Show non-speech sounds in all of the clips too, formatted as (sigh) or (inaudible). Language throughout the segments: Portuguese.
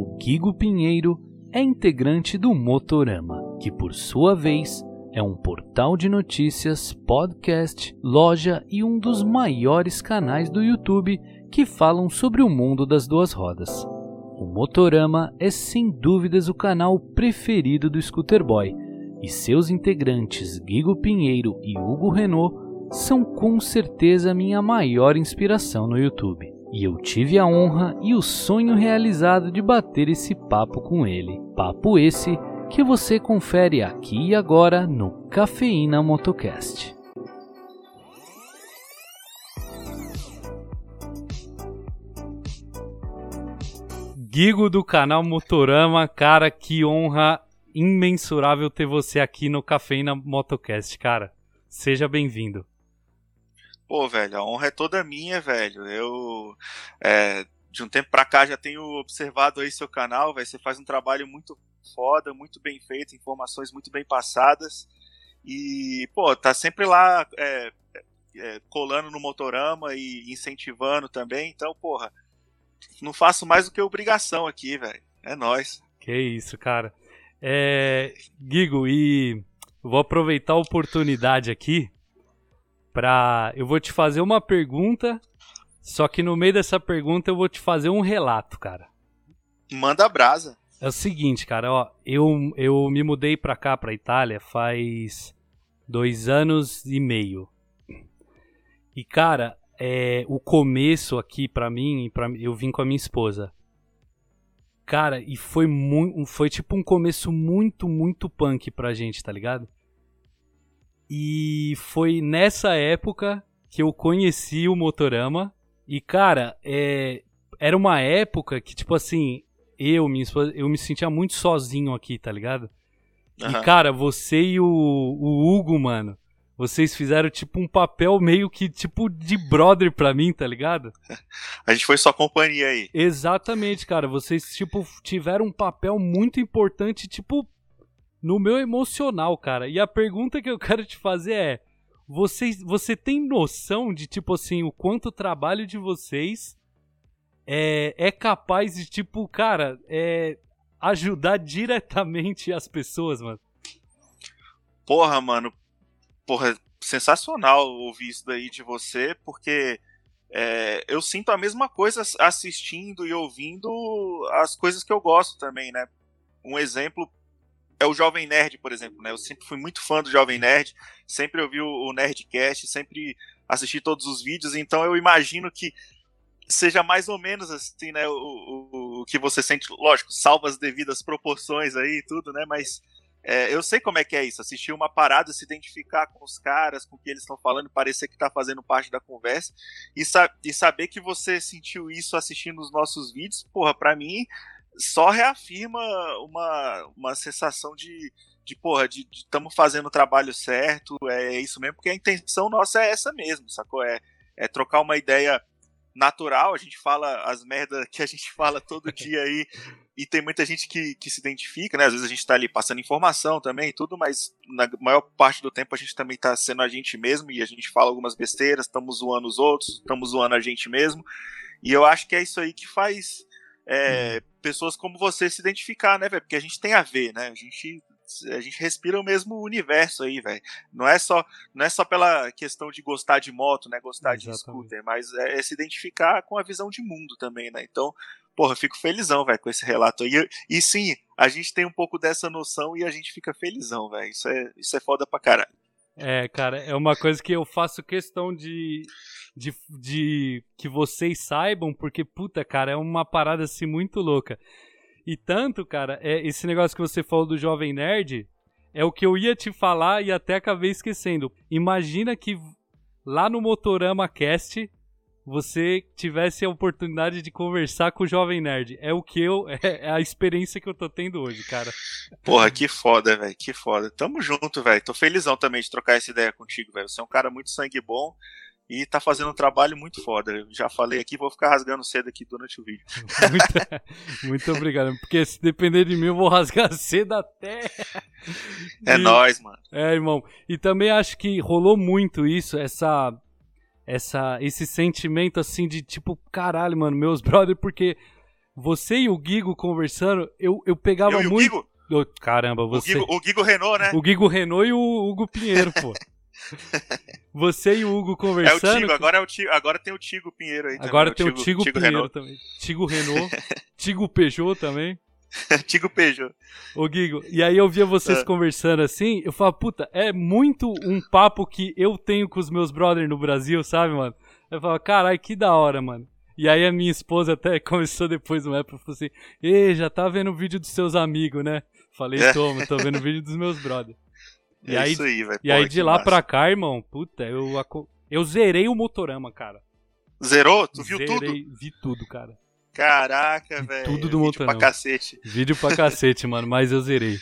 o Guigo Pinheiro é integrante do Motorama, que por sua vez é um portal de notícias, podcast, loja e um dos maiores canais do YouTube que falam sobre o mundo das duas rodas. O Motorama é sem dúvidas o canal preferido do Scooter Boy, e seus integrantes Guigo Pinheiro e Hugo Renault são com certeza minha maior inspiração no YouTube. E eu tive a honra e o sonho realizado de bater esse papo com ele. Papo esse que você confere aqui e agora no Cafeína Motocast. Guigo do canal Motorama, cara, que honra imensurável ter você aqui no Cafeína Motocast, cara. Seja bem-vindo. Pô, velho, a honra é toda minha, velho. Eu, é, de um tempo pra cá, já tenho observado aí seu canal, velho. Você faz um trabalho muito foda, muito bem feito, informações muito bem passadas. E, pô, tá sempre lá é, é, colando no motorama e incentivando também. Então, porra, não faço mais do que obrigação aqui, velho. É nós. Que isso, cara. É, Guigo, e vou aproveitar a oportunidade aqui para eu vou te fazer uma pergunta, só que no meio dessa pergunta eu vou te fazer um relato, cara. Manda brasa. É o seguinte, cara, ó, eu, eu me mudei pra cá, pra Itália, faz dois anos e meio. E, cara, é, o começo aqui para mim, pra, eu vim com a minha esposa. Cara, e foi muito, foi tipo um começo muito, muito punk pra gente, tá ligado? E foi nessa época que eu conheci o Motorama. E, cara, é, era uma época que, tipo assim, eu, minha esposa, eu me sentia muito sozinho aqui, tá ligado? Uhum. E, cara, você e o, o Hugo, mano, vocês fizeram tipo um papel meio que tipo de brother pra mim, tá ligado? (laughs) A gente foi só companhia aí. Exatamente, cara. Vocês tipo tiveram um papel muito importante, tipo no meu emocional, cara. E a pergunta que eu quero te fazer é: vocês, você tem noção de tipo assim o quanto o trabalho de vocês é, é capaz de tipo, cara, é ajudar diretamente as pessoas, mano? Porra, mano, porra, sensacional ouvir isso daí de você, porque é, eu sinto a mesma coisa assistindo e ouvindo as coisas que eu gosto também, né? Um exemplo é o Jovem Nerd, por exemplo, né? Eu sempre fui muito fã do Jovem Nerd, sempre ouvi o Nerdcast, sempre assisti todos os vídeos, então eu imagino que seja mais ou menos assim, né? O, o, o que você sente, lógico, salva as devidas proporções aí e tudo, né? Mas é, eu sei como é que é isso, assistir uma parada, se identificar com os caras, com o que eles estão falando, parecer que está fazendo parte da conversa, e, sa e, saber que você sentiu isso assistindo os nossos vídeos, porra, pra mim, só reafirma uma, uma sensação de, de porra, de estamos fazendo o trabalho certo, é isso mesmo, porque a intenção nossa é essa mesmo, sacou? É, é trocar uma ideia natural, a gente fala as merdas (laughs) que a gente fala todo (laughs) dia aí, e tem muita gente que, que se identifica, né? Às vezes a gente tá ali passando informação também e tudo, mas na maior parte do tempo a gente também tá sendo a gente mesmo e a gente fala algumas besteiras, estamos zoando os outros, estamos zoando a gente mesmo. E eu acho que é isso aí que faz é, pessoas como você se identificar, né, velho? Porque a gente tem a ver, né? A gente a gente respira o mesmo universo aí, velho. Não é só não é só pela questão de gostar de moto, né, gostar Exatamente. de scooter, mas é, é, se identificar com a visão de mundo também, né? Então, porra, fico felizão, velho, com esse relato aí. E, e sim, a gente tem um pouco dessa noção e a gente fica felizão, velho. Isso é isso é foda pra caralho. É, cara, é uma coisa que eu faço questão de, de, de que vocês saibam, porque, puta, cara, é uma parada assim muito louca. E tanto, cara, é esse negócio que você falou do Jovem Nerd é o que eu ia te falar e até acabei esquecendo. Imagina que lá no Motorama Cast você tivesse a oportunidade de conversar com o Jovem Nerd. É o que eu. (laughs) É a experiência que eu tô tendo hoje, cara. Porra, que foda, velho. Que foda. Tamo junto, velho. Tô felizão também de trocar essa ideia contigo, velho. Você é um cara muito sangue bom e tá fazendo um trabalho muito foda. Eu já falei aqui, vou ficar rasgando cedo aqui durante o vídeo. (laughs) muito, muito obrigado, porque se depender de mim, eu vou rasgar (laughs) cedo até. É e, nóis, mano. É, irmão. E também acho que rolou muito isso, essa. Essa, esse sentimento assim de tipo, caralho, mano, meus brothers, porque você e o Gigo conversando, eu, eu pegava Eu e o muito. Guigo? Oh, caramba, O você. Guigo, o Guigo Renault, né? O Gigo Renault e o Hugo Pinheiro, pô. (laughs) Você e o Hugo É o conversando. Tigo, agora, é o Tigo, agora tem o Tigo Pinheiro aí. Agora tem também, o Tigo, Pinheiro Renault. também. Tigo Renault. Tigo Peugeot também. (laughs) Tigo Peugeot. Ô, Gigo, e aí eu via vocês É. conversando assim, eu falava, puta, é muito um papo que eu tenho com os meus brothers no Brasil, sabe, mano? Eu falava, caralho, que da hora, mano. E aí a minha esposa até (laughs) começou depois no época, falou assim, Ê, já tá vendo o vídeo dos seus amigos, né? Falei, É. toma, tô vendo o vídeo dos meus brothers. (laughs) E é aí- isso aí, velho. E aí de lá massa. pra cá, irmão, puta, eu, eu zerei o Motorama, cara. Zerou? Tu viu zerei, tudo? Vi tudo, cara. Caraca, velho. tudo do Vídeo Montanão. pra cacete. Vídeo pra cacete, mano, mas eu zerei.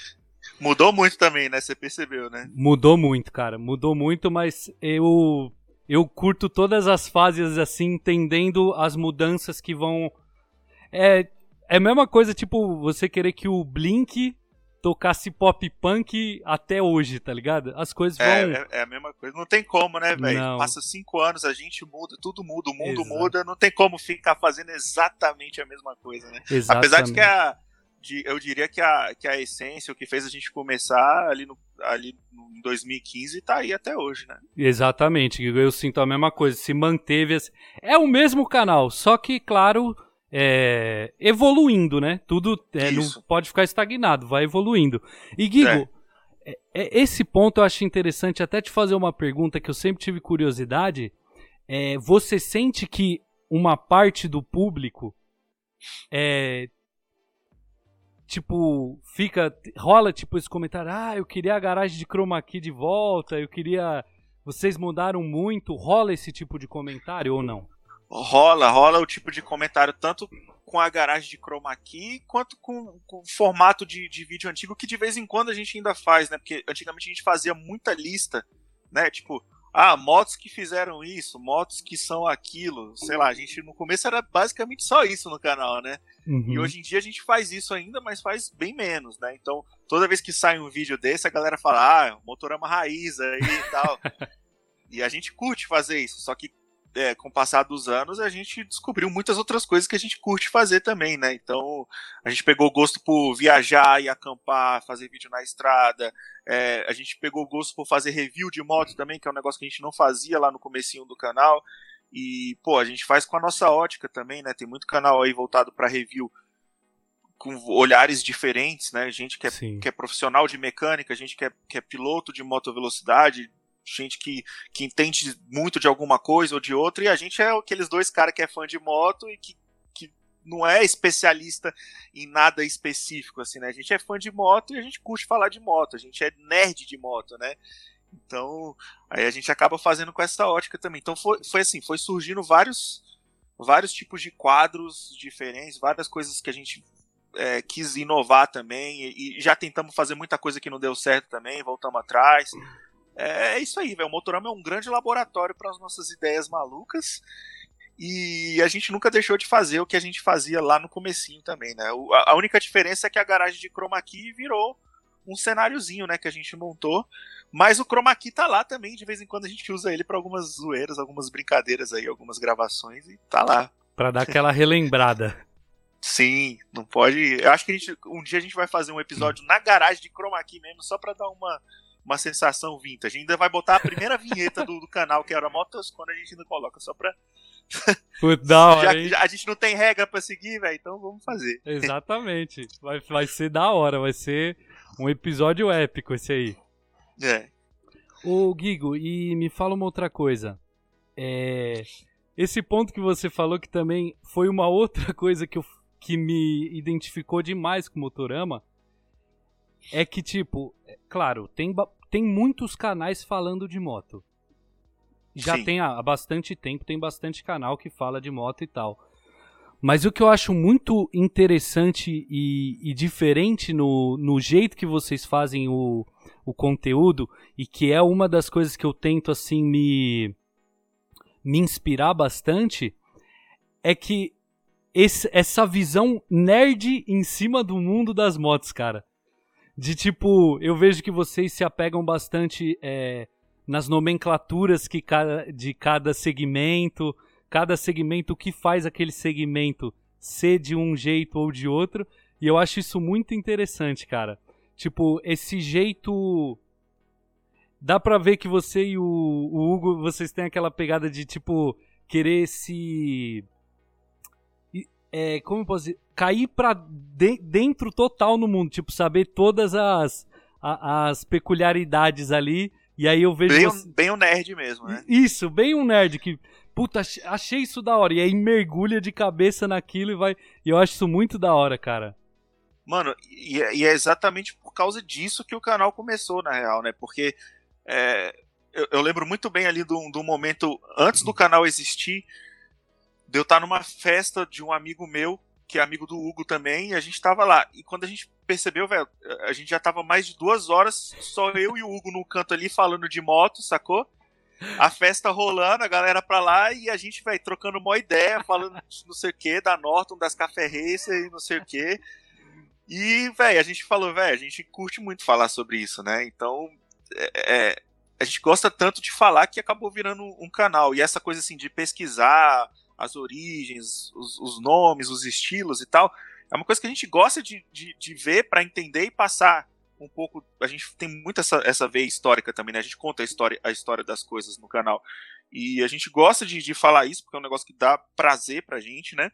Mudou muito também, né? Você percebeu, né? Mudou muito, cara. Mudou muito, mas eu eu curto todas as fases assim, entendendo as mudanças que vão é é a mesma coisa tipo você querer que o Blink tocasse pop punk até hoje, tá ligado? As coisas vão É, é, é a mesma coisa. Não tem como, né, velho? Passa cinco anos, a gente muda, tudo muda, o mundo Exato. muda. Não tem como ficar fazendo exatamente a mesma coisa, né? exatamente. Apesar de que a. De, eu diria que a, que a essência, o que fez a gente começar ali, no, ali em 2015, tá aí até hoje, né? Exatamente, eu sinto a mesma coisa. Se manteve. É o mesmo canal, só que, claro, é, evoluindo, né? Tudo é, não pode ficar estagnado, vai evoluindo. E, Guigo, é- é- esse ponto eu acho interessante até te fazer uma pergunta que eu sempre tive curiosidade. É, você sente que uma parte do público é. Tipo, fica. rola tipo esse comentário: ah, eu queria a garagem de chroma key de volta, eu queria. Vocês mudaram muito. Rola esse tipo de comentário ou não? Rola, rola o tipo de comentário tanto com a garagem de chroma key quanto com, com o formato de, de vídeo antigo que de vez em quando a gente ainda faz, né? Porque antigamente a gente fazia muita lista, né? Tipo, ah, motos que fizeram isso, motos que são aquilo, sei lá, a gente no começo era basicamente só isso no canal, né? Uhum. E hoje em dia a gente faz isso ainda, mas faz bem menos, né? Então, toda vez que sai um vídeo desse, a galera fala, ah, motorama raiz aí e tal. (laughs) e a gente curte fazer isso, só que é, com o passar dos anos a gente descobriu muitas outras coisas que a gente curte fazer também, né? Então, a gente pegou gosto por viajar e acampar, fazer vídeo na estrada. é, a gente pegou gosto por fazer review de moto também, que é um negócio que a gente não fazia lá no comecinho do canal. E, pô, a gente faz com a nossa ótica também, né? Tem muito canal aí voltado para review com olhares diferentes, né? Gente que é, que é profissional de mecânica, gente que é, que é piloto de motovelocidade, gente que, que entende muito de alguma coisa ou de outra, e a gente é aqueles dois caras que é fã de moto e que, que não é especialista em nada específico, assim, né? A gente é fã de moto e a gente curte falar de moto, a gente é nerd de moto, né? Então, aí a gente acaba fazendo com essa ótica também. Então foi, foi assim, foi surgindo vários vários tipos de quadros diferentes, várias coisas que a gente é, quis inovar também e, e já tentamos fazer muita coisa que não deu certo também, voltamos atrás. É, é isso aí, velho. O Motorama é um grande laboratório para as nossas ideias malucas. E a gente nunca deixou de fazer o que a gente fazia lá no comecinho também, né? O- a, única diferença é que a garagem de chroma key virou um cenáriozinho, né, que a gente montou. Mas o chroma key tá lá também, de vez em quando a gente usa ele para algumas zoeiras, algumas brincadeiras aí, algumas gravações e tá lá. Pra dar aquela relembrada. (laughs) Sim, não pode. Eu acho que a gente, um dia a gente vai fazer um episódio na garagem de chroma key mesmo, só pra dar uma, uma sensação vintage. A gente ainda vai botar a primeira vinheta do, do canal, que era Motos, quando a gente ainda coloca, só pra. (laughs) Puta, da hora, já, a gente não tem regra pra seguir, velho, então vamos fazer. Exatamente. Vai, vai ser da hora, vai ser um episódio épico esse aí. É. Ô, Guigo, e me fala uma outra coisa. É, esse ponto que você falou que também foi uma outra (laughs) coisa que, eu, que me identificou demais com o Motorama é que, tipo, é, claro, tem, tem muitos canais falando de moto. Já Sim. tem há, bastante tempo, tem bastante canal que fala de moto e tal. Mas o que eu acho muito interessante e, e diferente no, no jeito que vocês fazem o, o conteúdo, e que é uma das coisas que eu tento assim me, me inspirar bastante, é que esse- essa visão nerd em cima do mundo das motos, cara. De tipo, eu vejo que vocês se apegam bastante é, nas nomenclaturas que cada, de cada segmento, cada segmento, o que faz aquele segmento ser de um jeito ou de outro. E eu acho isso muito interessante, cara. Tipo, esse jeito. Dá pra ver que você e o, o Hugo, vocês têm aquela pegada de, tipo, querer se. É, como eu posso dizer? Cair pra de, dentro total no mundo. Tipo, saber todas as, a, as peculiaridades ali. E aí eu vejo. Bem, você... bem um nerd mesmo, né? Isso, bem um nerd que. Puta, achei isso da hora. E aí mergulha de cabeça naquilo e vai. E eu acho isso muito da hora, cara. Mano, e, e é exatamente por causa disso que o canal começou, na real, né? Porque é, eu, eu, lembro muito bem ali do, do momento antes do canal existir, de eu estar numa festa de um amigo meu, que é amigo do Hugo também, e a gente tava lá. E quando a gente percebeu, velho, a gente já tava mais de duas horas, só eu e o Hugo no canto ali falando de moto, sacou? A festa rolando, a galera pra lá e a gente, velho, trocando uma ideia, falando não sei o que, da Norton, das Café Racer e não sei o que. E, velho, a gente falou, velho, a gente curte muito falar sobre isso, né? Então, é, é, a gente gosta tanto de falar que acabou virando um canal. E essa coisa assim de pesquisar as origens, os, os nomes, os estilos e tal, é uma coisa que a gente gosta de, de, de ver para entender e passar um pouco. A gente tem muito essa, essa veia histórica também, né? A gente conta a história, a história das coisas no canal. E a gente gosta de, de falar isso porque é um negócio que dá prazer pra gente, né?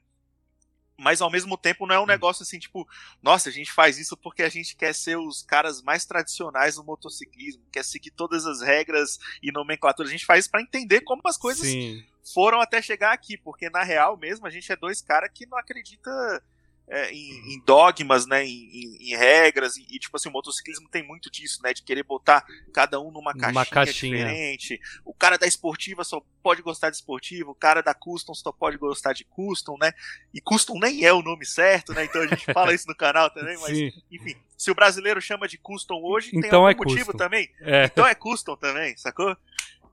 mas ao mesmo tempo não é um hum. negócio assim, tipo, nossa, a gente faz isso porque a gente quer ser os caras mais tradicionais do motociclismo, quer seguir todas as regras e nomenclaturas. A gente faz isso para entender como as coisas Sim. Foram até chegar aqui, porque na real mesmo a gente é dois caras que não acredita é, em, em, dogmas, né, em, em, em regras, e, tipo assim, o motociclismo tem muito disso, né, de querer botar cada um numa caixinha, caixinha, diferente. O cara da esportiva só pode gostar de esportivo, o cara da custom só pode gostar de custom, né, e custom nem é o nome certo, né, então a gente fala isso no canal também, mas Sim. enfim, se o brasileiro chama de custom hoje, então tem algum é motivo custom. também, é. então é custom também, sacou?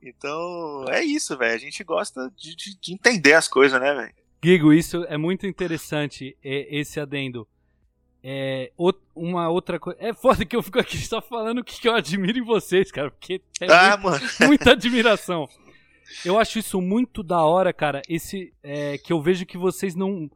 Então, é isso, velho. A gente gosta de, de, de entender as coisas, né, velho? Gigo, isso é muito interessante, esse adendo. É, uma outra coisa. É foda que eu fico aqui só falando o que eu admiro em vocês, cara, porque é ah, muito, (laughs) muita admiração. Eu acho isso muito da hora, cara. Esse é, que eu vejo que vocês não.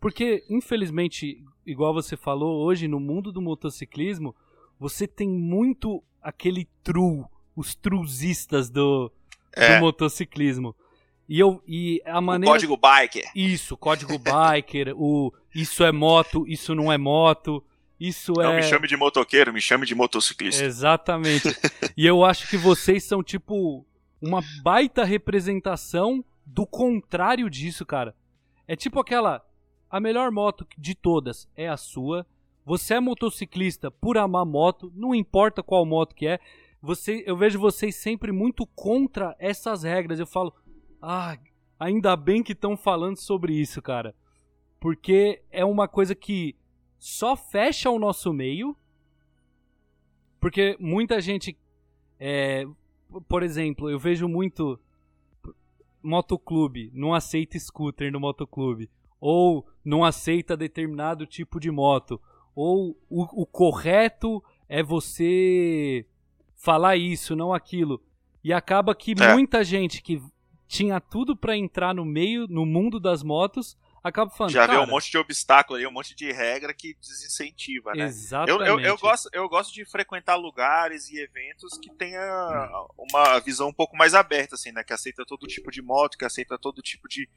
Porque, infelizmente, igual você falou, hoje no mundo do motociclismo, você tem muito aquele true, os truzistas do, é. do motociclismo. E, eu, e a maneira. O código biker. Isso, código biker, o isso é moto, isso não é moto, isso não, é. Não me chame de motoqueiro, me chame de motociclista. Exatamente. (laughs) e eu acho que vocês são, tipo, uma baita representação do contrário disso, cara. É tipo aquela. A melhor moto de todas é a sua. Você é motociclista por amar moto, não importa qual moto que é. Você, eu vejo vocês sempre muito contra essas regras. Eu falo, ah, ainda bem que estão falando sobre isso, cara. Porque é uma coisa que só fecha o nosso meio. Porque muita gente. É, por exemplo, eu vejo muito motoclube, não aceita scooter no motoclube. Ou não aceita determinado tipo de moto. Ou o, o correto é você falar isso, não aquilo. E acaba que é. muita gente que tinha tudo para entrar no meio, no mundo das motos, acaba falando. Já vê um monte de obstáculo aí, um monte de regra que desincentiva, né? Exatamente. Eu, eu, eu, gosto, eu gosto de frequentar lugares e eventos que tenha uma visão um pouco mais aberta, assim, né? Que aceita todo tipo de moto, que aceita todo tipo de,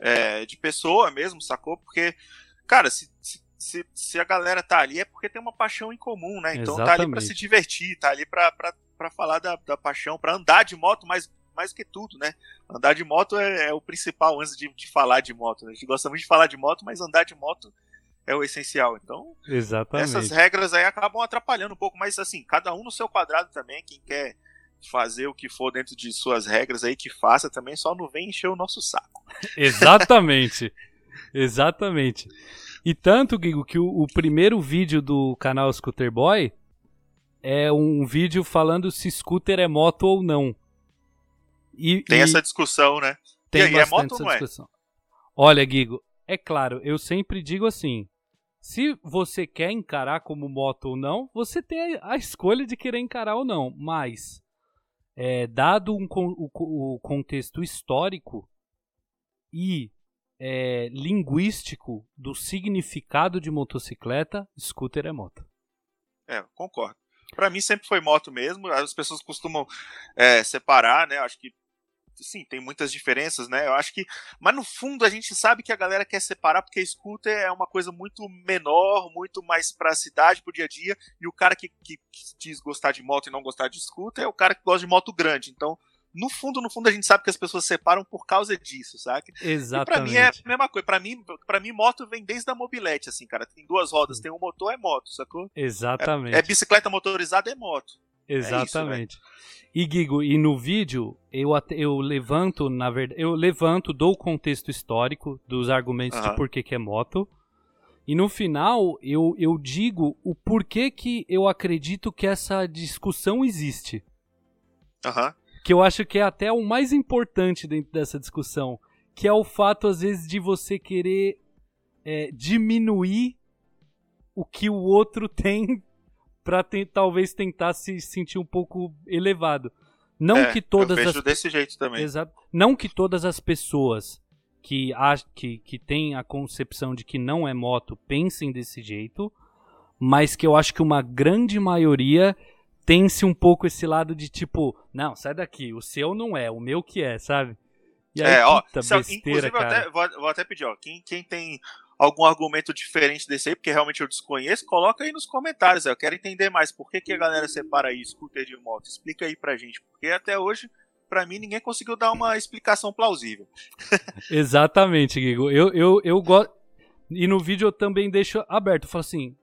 é, de pessoa mesmo, sacou? Porque, cara, se, se, se, a galera tá ali é porque tem uma paixão em comum, né? Então Exatamente. tá ali pra se divertir, tá ali pra falar da, da paixão, pra andar de moto, mas mais que tudo, né? Andar de moto é, é o principal antes de, de, falar de moto. Né? A gente gosta muito de falar de moto, mas andar de moto é o essencial. Então, Exatamente. essas regras aí acabam atrapalhando um pouco, mas assim, cada um no seu quadrado também, quem quer fazer o que for dentro de suas regras aí que faça também, só não vem encher o nosso saco. Exatamente. Exatamente. E tanto, Guigo, que o, o, primeiro vídeo do canal Scooter Boy é um vídeo falando se scooter é moto ou não. E, tem e essa discussão, né? Tem e aí, é moto ou não é? Discussão. Olha, Guigo, é claro, eu sempre digo assim: se você quer encarar como moto ou não, você tem a escolha de querer encarar ou não. Mas, é, dado um, o, o, contexto histórico e é, linguístico do significado de motocicleta, scooter é moto. É, concordo. Para mim sempre foi moto mesmo. As pessoas costumam é, separar, né? Acho que sim, tem muitas diferenças, né? Eu acho que, mas no fundo a gente sabe que a galera quer separar porque scooter é uma coisa muito menor, muito mais para a cidade, pro dia a dia, e o cara que, que, que diz gostar de moto e não gostar de scooter é o cara que gosta de moto grande. Então, no fundo, no fundo, a gente sabe que as pessoas separam por causa disso, sabe? Exatamente. E pra mim é a mesma coisa. Pra mim, pra mim, moto vem desde a mobilete, assim, cara. Tem duas rodas, tem um motor, é moto, sacou? Exatamente. É, é bicicleta motorizada, é moto. Exatamente. É isso, e Guigo, e no vídeo eu, eu levanto, na verdade, eu levanto, dou o contexto histórico dos argumentos uhum. de por que, que é moto. E no final eu, eu digo o porquê que eu acredito que essa discussão existe. Aham. Uhum que eu acho que é até o mais importante dentro dessa discussão, que é o fato, às vezes, de você querer é, diminuir o que o outro (laughs) tem para talvez tentar se sentir um pouco elevado. Não é, que todas eu vejo as desse jeito também. Exato. Não que todas as pessoas que, que, que têm a concepção de que não é moto pensem desse jeito, mas que eu acho que uma grande maioria tem-se um pouco esse lado de tipo, não, sai daqui, o seu não é, o meu que é, sabe? E aí, é, ó, se, besteira, inclusive, até, vou, vou, até pedir, ó, quem, quem tem algum argumento diferente desse aí, porque realmente eu desconheço, coloca aí nos comentários, eu quero entender mais por que, que a galera separa aí scooter de moto, explica aí pra gente, porque até hoje, pra mim, ninguém conseguiu dar uma explicação plausível. (laughs) Exatamente, Guigo, eu, eu, eu gosto, e no vídeo eu também deixo aberto, eu falo assim,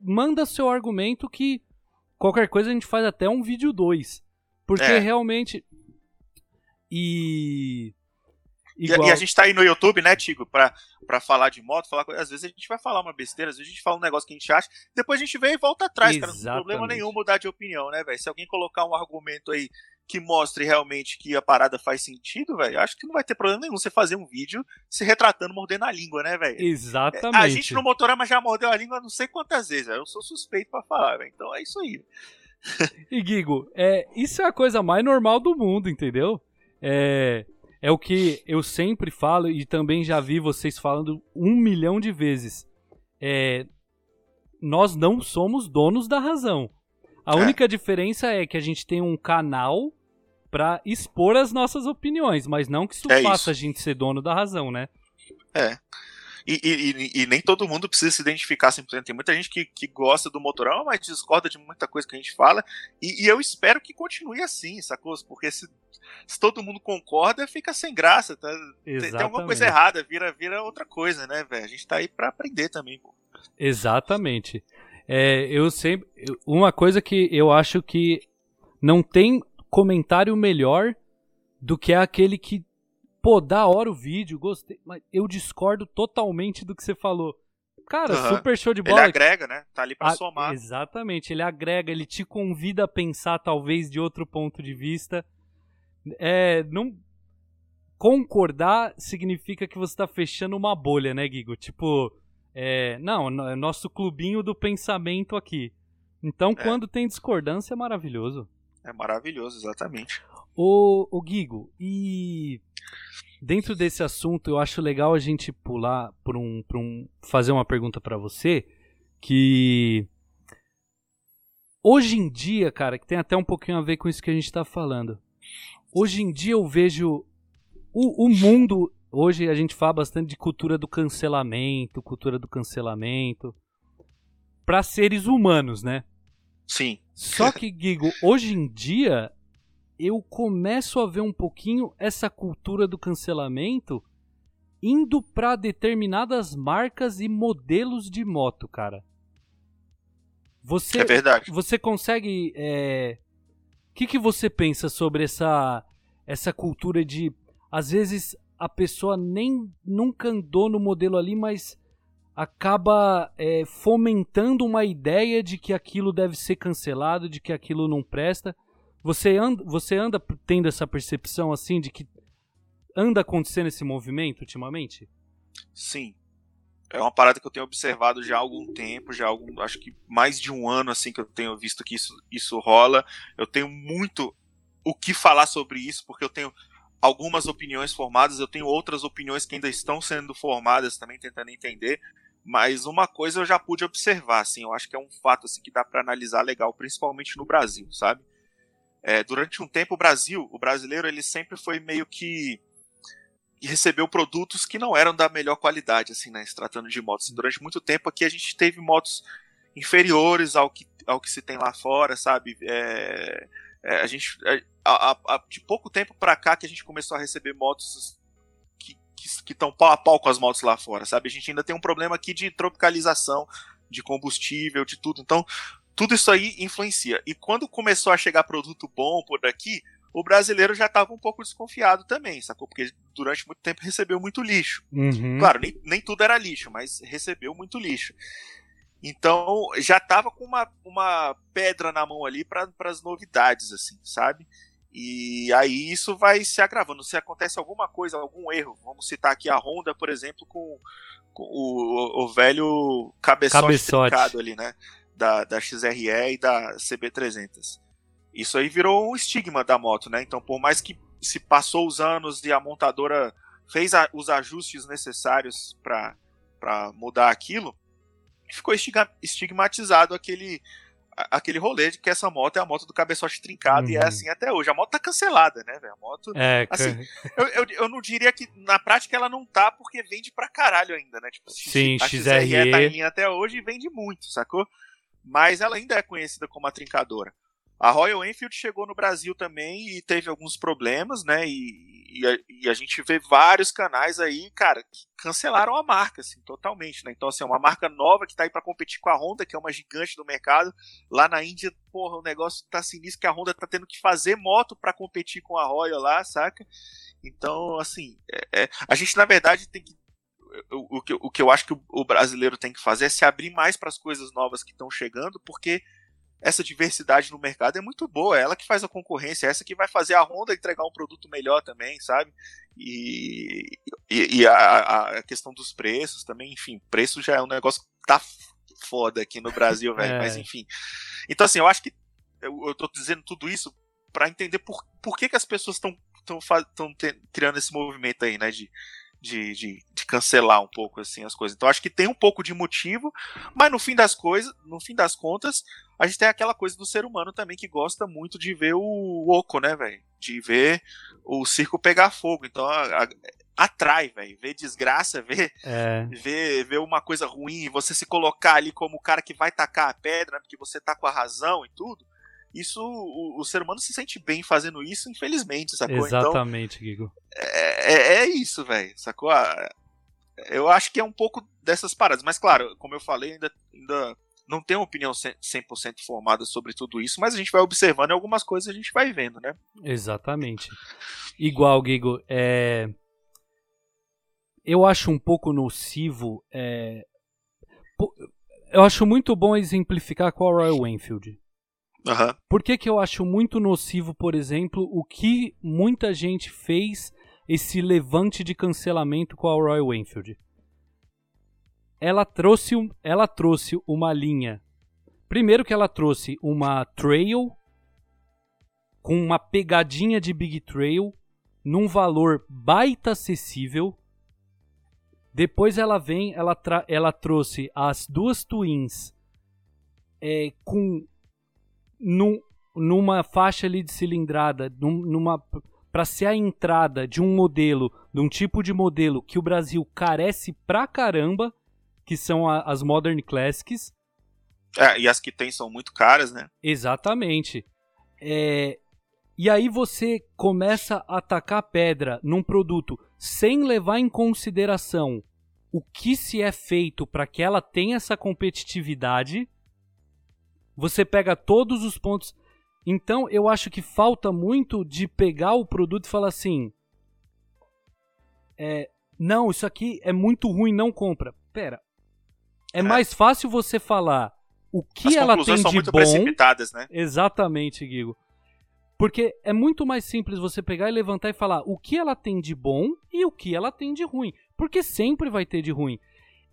manda seu argumento que Qualquer coisa a gente faz até um vídeo 2. Porque é. realmente. E. Igual... E, a gente tá aí no YouTube, né, Tigo, pra, pra falar de moto, falar Às vezes a gente vai falar uma besteira, às vezes a gente fala um negócio que a gente acha, depois a gente vem e volta atrás, Exatamente. cara. Não tem problema nenhum mudar de opinião, né, velho? Se alguém colocar um argumento aí que mostre realmente que a parada faz sentido, velho, acho que não vai ter problema nenhum você fazer um vídeo se retratando mordendo a língua, né, velho? Exatamente. A gente no Motorama já mordeu a língua não sei quantas vezes, véio. eu sou suspeito para falar, velho. Então é isso aí. E Guigo, é, isso é a coisa mais normal do mundo, entendeu? É, é o que eu sempre falo e também já vi vocês falando um milhão de vezes. É, nós não somos donos da razão. A é. única diferença é que a gente tem um canal para expor as nossas opiniões, mas não que isso é faça isso. a gente ser dono da razão, né? É. E, e, e, nem todo mundo precisa se identificar 100%. Tem muita gente que, que gosta do motorão, mas discorda de muita coisa que a gente fala. E, e eu espero que continue assim, sacou? Porque se, se, todo mundo concorda, fica sem graça. Tá? Tem, tem, alguma coisa errada, vira, vira outra coisa, né, velho? A gente tá aí pra aprender também, pô. Exatamente. É, eu sempre. Uma coisa que eu acho que não tem comentário melhor do que aquele que pô, da hora o vídeo, gostei, mas eu discordo totalmente do que você falou. Cara, uhum. super show de bola. Ele agrega, né? Tá ali pra a, somar. Exatamente, ele agrega, ele te convida a pensar talvez de outro ponto de vista. É, não concordar significa que você tá fechando uma bolha, né, Guigo? Tipo, é, não, é nosso clubinho do pensamento aqui. Então, é. quando tem discordância, é maravilhoso. É maravilhoso, exatamente. O, o Guigo, e dentro desse assunto eu acho legal a gente pular por um, um fazer uma pergunta para você que hoje em dia, cara, que tem até um pouquinho a ver com isso que a gente está falando. Hoje em dia eu vejo o, o mundo hoje a gente fala bastante de cultura do cancelamento, cultura do cancelamento para seres humanos, né? Sim. Só que, Gigo, hoje em dia eu começo a ver um pouquinho essa cultura do cancelamento indo para determinadas marcas e modelos de moto, cara. Você, é verdade. Você consegue. É... O que, que você pensa sobre essa, essa cultura de. Às vezes a pessoa nem nunca andou no modelo ali, mas acaba é, fomentando uma ideia de que aquilo deve ser cancelado, de que aquilo não presta. Você anda, você anda tendo essa percepção assim de que anda acontecendo esse movimento ultimamente? Sim. É uma parada que eu tenho observado já há algum tempo, já há algum, acho que mais de um ano assim que eu tenho visto que isso, isso rola. Eu tenho muito o que falar sobre isso, porque eu tenho algumas opiniões formadas, eu tenho outras opiniões que ainda estão sendo formadas também, tentando entender. Mas uma coisa eu já pude observar, assim, eu acho que é um fato assim, que dá para analisar legal, principalmente no Brasil, sabe? É, durante um tempo o Brasil, o brasileiro, ele sempre foi meio que recebeu produtos que não eram da melhor qualidade, assim, né? Se tratando de motos. Durante muito tempo aqui a gente teve motos inferiores ao que, ao que se tem lá fora, sabe? É, é, a gente, é, a, a, de pouco tempo para cá que a gente começou a receber motos que estão pau a pau com as motos lá fora, sabe? A gente ainda tem um problema aqui de tropicalização, de combustível, de tudo. Então, tudo isso aí influencia. E quando começou a chegar produto bom por aqui, o brasileiro já estava um pouco desconfiado também, sacou? Porque durante muito tempo recebeu muito lixo. Uhum. Claro, nem, nem tudo era lixo, mas recebeu muito lixo. Então já estava com uma, uma pedra na mão ali para as novidades, assim, sabe? E aí isso vai se agravando. Se acontece alguma coisa, algum erro, vamos citar aqui a Honda, por exemplo, com, com o, o, velho cabeçote, cabeçote. ali, né? Da, da XRE e da CB300. Isso aí virou um estigma da moto, né? Então, por mais que se passou os anos e a montadora fez a, os ajustes necessários para mudar aquilo, ficou estigmatizado aquele aquele rolê de que essa moto é a moto do cabeçote trincado uhum. e é uhum. assim até hoje. A moto tá cancelada, né, velho? A moto. É, assim, eu, eu, eu, não diria que na prática ela não tá porque vende pra caralho ainda, né? Tipo, Sim, a XRE, XRE tá em linha até hoje e vende muito, sacou? Mas ela ainda é conhecida como a trincadora. A Royal Enfield chegou no Brasil também e teve alguns problemas, né? E, e, a, e, a, gente vê vários canais aí, cara, que cancelaram a marca, assim, totalmente, né? Então, assim, é uma marca nova que tá aí para competir com a Honda, que é uma gigante do mercado. Lá na Índia, porra, o negócio tá sinistro que a Honda tá tendo que fazer moto para competir com a Royal lá, saca? Então, assim, é, é, a gente, na verdade, tem que o, o, que, o que eu acho que o, o brasileiro tem que fazer é se abrir mais para as coisas novas que estão chegando, porque essa diversidade no mercado é muito boa. É ela que faz a concorrência, é essa que vai fazer a Honda entregar um produto melhor também, sabe? E, e, e a, a, questão dos preços também, enfim, preço já é um negócio que tá foda aqui no Brasil, (laughs) velho. É. Mas enfim. Então, assim, eu acho que eu, eu tô dizendo tudo isso para entender por, por que, que as pessoas estão criando esse movimento aí, né? De, de, de, de, cancelar um pouco assim as coisas. Então acho que tem um pouco de motivo, mas no fim das coisas, no fim das contas, a gente tem aquela coisa do ser humano também que gosta muito de ver o oco, né, velho? De ver o circo pegar fogo. Então a, a, atrai, velho. Ver desgraça, (laughs) ver, é. ver, ver uma coisa ruim, você se colocar ali como o cara que vai tacar a pedra, porque você tá com a razão e tudo isso o, o, ser humano se sente bem fazendo isso, infelizmente, sacou? Então, Exatamente, então, Gigo. É, é, é isso, velho, sacou? Ah, eu acho que é um pouco dessas paradas, mas claro, como eu falei, ainda, ainda não tenho uma opinião 100% formada sobre tudo isso, mas a gente vai observando e algumas coisas a gente vai vendo, né? Exatamente. Igual, Gigo, é... eu acho um pouco nocivo. É... Eu acho muito bom exemplificar com a Royal Enfield. Uhum. Por que, que eu acho muito nocivo, por exemplo, o que muita gente fez esse levante de cancelamento com a Royal Enfield? Ela trouxe, ela trouxe uma linha. Primeiro que ela trouxe uma trail com uma pegadinha de Big Trail num valor baita acessível. Depois ela vem, ela, ela trouxe as duas Twins é, com num, numa faixa ali de cilindrada, num, numa para ser a entrada de um modelo, de um tipo de modelo que o Brasil carece pra caramba, que são a, as Modern Classics. É, e as que tem são muito caras, né? Exatamente. É, e aí você começa a atacar pedra num produto sem levar em consideração o que se é feito para que ela tenha essa competitividade você pega todos os pontos. Então eu acho que falta muito de pegar o produto e falar assim: é, não, isso aqui é muito ruim, não compra. Pera. É, é. mais fácil você falar o que As ela tem são de muito bom. Precipitadas, né? Exatamente, Guigo. Porque é muito mais simples você pegar e levantar e falar o que ela tem de bom e o que ela tem de ruim. Porque sempre vai ter de ruim.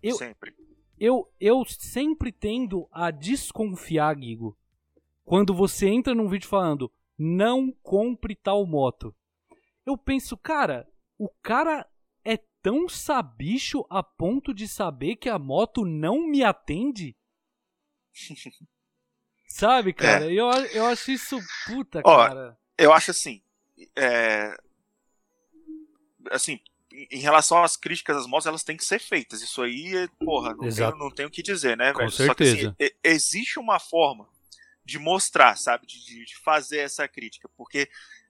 Eu, sempre eu, eu sempre tendo a desconfiar, Guigo, quando você entra num vídeo falando não compre tal moto. eu penso, cara, o cara é tão sabicho a ponto de saber que a moto não me atende? (laughs) Sabe, cara? É. Eu, eu acho isso puta, Ó, cara. Eu acho assim. É... Assim, em relação às críticas às motos, elas têm que ser feitas. Isso aí, porra, não, tenho, não tenho o que dizer, né, velho? Com certeza. Só que assim, existe uma forma de mostrar, sabe? De, de fazer essa crítica. Porque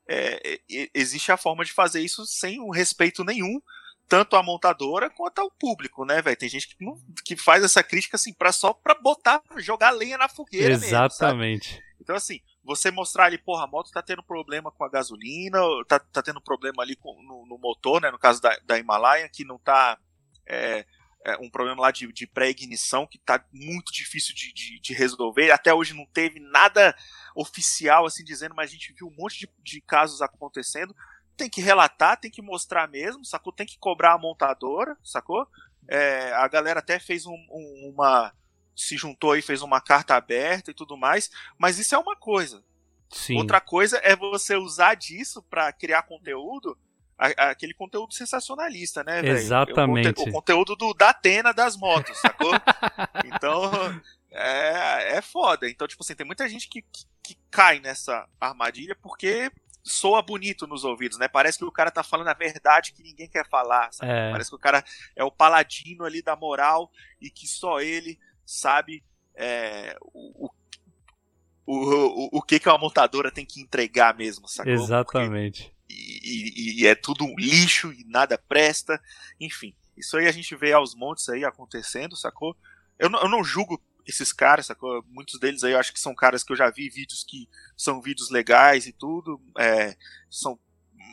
é, existe a forma de fazer isso sem um respeito nenhum, tanto à montadora quanto ao público, né, velho? Tem gente que, não, que faz essa crítica assim pra, só pra botar, jogar lenha na fogueira Exatamente. Mesmo, então, assim, você mostrar ali, porra, a moto tá tendo problema com a gasolina, tá, tá tendo problema ali com, no, no, motor, né? No caso da, da Himalaia, que não tá. É, é um problema lá de, de pré-ignição que tá muito difícil de, de, de, resolver. Até hoje não teve nada oficial assim dizendo, mas a gente viu um monte de, de casos acontecendo. Tem que relatar, tem que mostrar mesmo, sacou? Tem que cobrar a montadora, sacou? É, a galera até fez um, um, uma. Se juntou e fez uma carta aberta e tudo mais, mas isso é uma coisa. Sim. Outra coisa é você usar disso para criar conteúdo aquele conteúdo sensacionalista, né, velho? Exatamente. O, o, conteúdo do, da Atena das motos, sacou? (laughs) então, é, é foda. Então, tipo assim, tem muita gente que, que, que, cai nessa armadilha porque soa bonito nos ouvidos, né? Parece que o cara tá falando a verdade que ninguém quer falar, é. Parece que o cara é o paladino ali da moral e que só ele sabe é, o, o, o, o que, que uma montadora tem que entregar mesmo, sacou? Exatamente. Porque e, e, é tudo um lixo e nada presta. Enfim, isso aí a gente vê aos montes aí acontecendo, sacou? Eu não, eu não julgo esses caras, sacou? Muitos deles aí eu acho que são caras que eu já vi vídeos que são vídeos legais e tudo. É, são,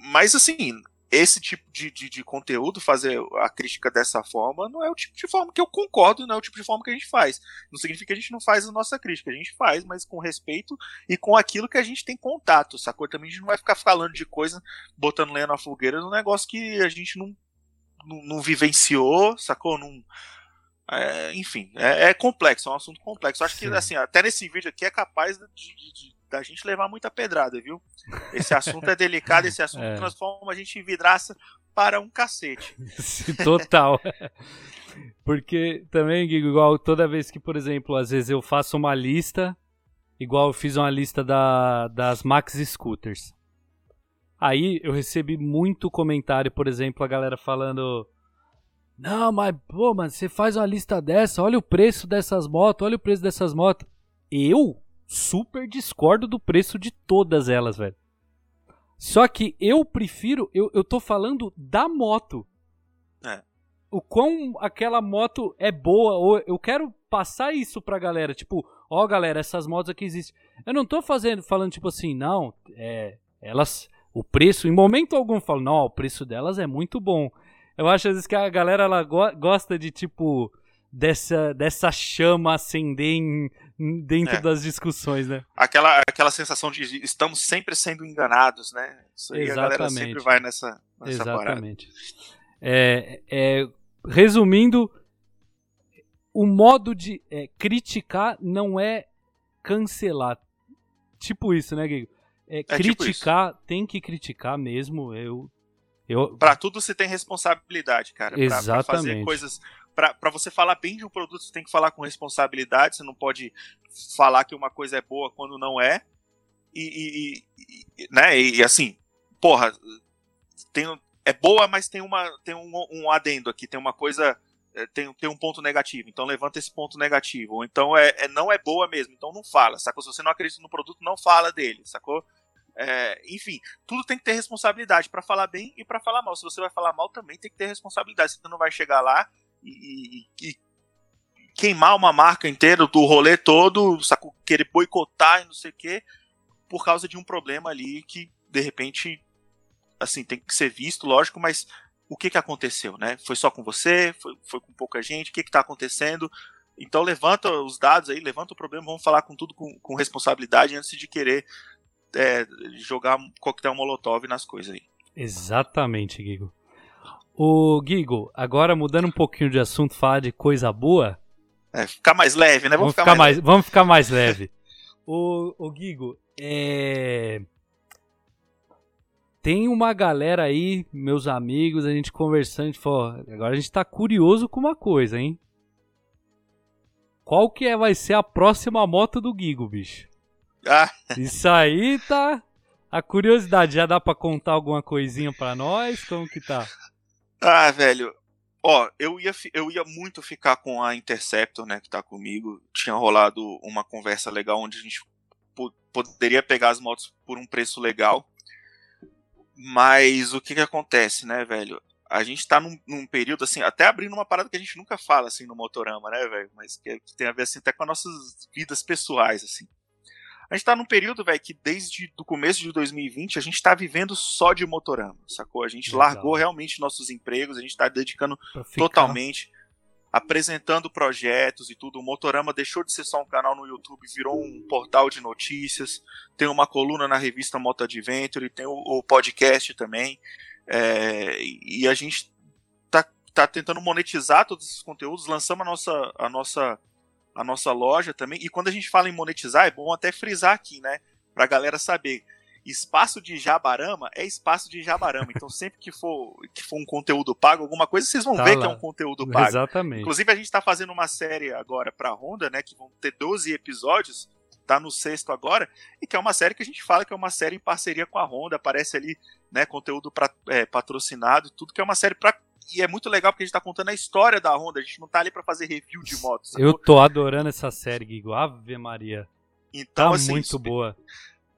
mas assim, esse tipo de, de, de, conteúdo, fazer a crítica dessa forma, não é o tipo de forma que eu concordo, não é o tipo de forma que a gente faz. Não significa que a gente não faz a nossa crítica, a gente faz, mas com respeito e com aquilo que a gente tem contato, sacou? Também a gente não vai ficar falando de coisa, botando lenha na fogueira, num negócio que a gente não, não, não vivenciou, sacou? Não, é, enfim, é, é, complexo, é um assunto complexo. Acho Sim. que assim, até nesse vídeo aqui é capaz de, de da gente levar muita pedrada, viu? Esse assunto é delicado, esse assunto (laughs) é. transforma a gente em vidraça para um cacete. Total. (laughs) Porque também, igual toda vez que, por exemplo, às vezes eu faço uma lista, igual eu fiz uma lista da, das Max Scooters. Aí eu recebi muito comentário, por exemplo, a galera falando. Não, mas, pô, mano, você faz uma lista dessa, olha o preço dessas motos, olha o preço dessas motos. Eu? Super discordo do preço de todas elas, velho. Só que eu prefiro, eu, eu tô falando da moto. É. O quão aquela moto é boa, ou eu quero passar isso pra galera, tipo, ó oh, galera, essas motos aqui existem. Eu não tô fazendo, falando tipo assim, não, é, elas, o preço, em momento algum eu falo, não, o preço delas é muito bom. Eu acho às vezes que a galera ela go gosta de tipo dessa, dessa chama acender em, dentro é. das discussões, né? Aquela, aquela sensação de estamos sempre sendo enganados, né? Isso aí Exatamente. a galera sempre vai nessa, nessa Exatamente. É, é, resumindo, o modo de é, criticar não é cancelar. Tipo isso, né, Guigo? É, tipo criticar, tipo tem que criticar mesmo. Eu, eu... Pra tudo você tem responsabilidade, cara. Exatamente. Pra, pra fazer coisas para você falar bem de um produto, você tem que falar com responsabilidade, você não pode falar que uma coisa é boa quando não é. E, e, e né, e assim, porra, tem, é boa, mas tem, uma, tem um, um adendo aqui, tem uma coisa, é, tem, tem um ponto negativo, então levanta esse ponto negativo. Ou então é, é não é boa mesmo, então não fala, sacou? Se você não acredita no produto, não fala dele, sacou? É, enfim, tudo tem que ter responsabilidade para falar bem e para falar mal. Se você vai falar mal, também tem que ter responsabilidade. Você não vai chegar lá e, e, queimar uma marca inteira do rolê todo, saco, querer boicotar e não sei o quê, por causa de um problema ali que, de repente, assim, tem que ser visto, lógico, mas o que que aconteceu, né? Foi só com você? Foi, foi com pouca gente? O que que tá acontecendo? Então levanta os dados aí, levanta o problema, vamos falar com tudo com, com responsabilidade antes de querer é, jogar coquetel molotov nas coisas aí. Exatamente, Guigo. O Gigo, agora mudando um pouquinho de assunto, falar de coisa boa. É, ficar mais leve, né? Vamos, vamos ficar, ficar, mais, mais vamos ficar mais leve. (laughs) o, o Gigo, é... tem uma galera aí, meus amigos, a gente conversando, a gente falou, agora a gente tá curioso com uma coisa, hein? Qual que é, vai ser a próxima moto do Gigo, bicho? Ah. Isso aí tá. A curiosidade, já dá para contar alguma coisinha para nós? Como que tá? Ah, velho. Ó, eu ia, eu ia muito ficar com a Interceptor, né, que tá comigo. Tinha rolado uma conversa legal onde a gente poderia pegar as motos por um preço legal. Mas o que que acontece, né, velho? A gente tá num, num, período, assim, até abrindo uma parada que a gente nunca fala, assim, no Motorama, né, velho? Mas que, que, tem a ver, assim, até com as nossas vidas pessoais, assim. A gente tá num período, velho, que desde o começo de 2020 a gente tá vivendo só de Motorama, sacou? A gente largou realmente nossos empregos, a gente tá dedicando totalmente apresentando projetos e tudo. O Motorama deixou de ser só um canal no YouTube, virou um portal de notícias. Tem uma coluna na revista Moto Adventure, tem o, o podcast também. É, e a gente tá, tá tentando monetizar todos esses conteúdos. Lançamos a nossa, a nossa, a nossa loja também. E quando a gente fala em monetizar, é bom até frisar aqui, né? Pra galera saber espaço de Jabarama é espaço de Jabarama. Então, sempre que for, que for um conteúdo pago, alguma coisa, vocês vão tá ver lá. que é um conteúdo (laughs) pago. Exatamente. Inclusive, a gente está fazendo uma série agora para a Honda, né? Que vão ter 12 episódios. Tá no sexto agora, e que é uma série que a gente fala que é uma série em parceria com a Honda, aparece ali, né, conteúdo pra, é, patrocinado, tudo que é uma série para e é muito legal porque a gente tá contando a história da Honda, a gente não tá ali para fazer review de motos. Eu tô adorando essa série, Guigo. Ave Maria. Então, tá assim, muito boa.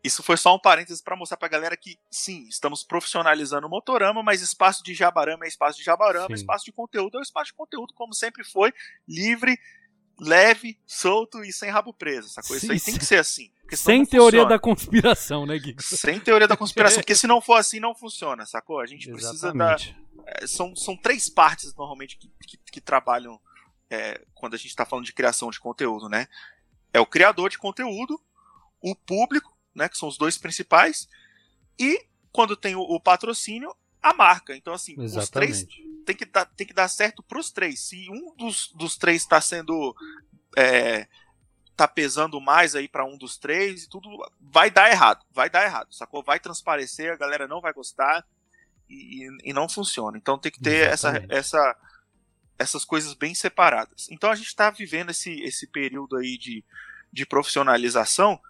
Isso foi só um parênteses para mostrar pra galera que, sim, estamos profissionalizando o Motorama, mas espaço de Jabarama é espaço de Jabarama, sim. espaço de conteúdo é o espaço de conteúdo, como sempre foi, livre, leve, solto e sem rabo preso. Essa coisa sim, aí tem que ser assim. Sem teoria funciona. da conspiração, né, Gui? Sem teoria da conspiração, porque (laughs) se não for assim, não funciona, sacou? A gente precisa da. É, são, são três partes normalmente que, que, que trabalham é, quando a gente está falando de criação de conteúdo, né? É o criador de conteúdo, o público né, que são os dois principais, e quando tem o, o patrocínio, a marca. Então, assim, Exatamente. os três tem que, dar, tem que dar certo para os três. Se um dos, dos três está sendo. É, tá pesando mais aí para um dos três e tudo vai dar errado, vai dar errado, sacou? Vai transparecer, a galera não vai gostar e, e não funciona. Então tem que ter essa, essa, essas coisas bem separadas. Então a gente está vivendo esse, esse período aí de, de profissionalização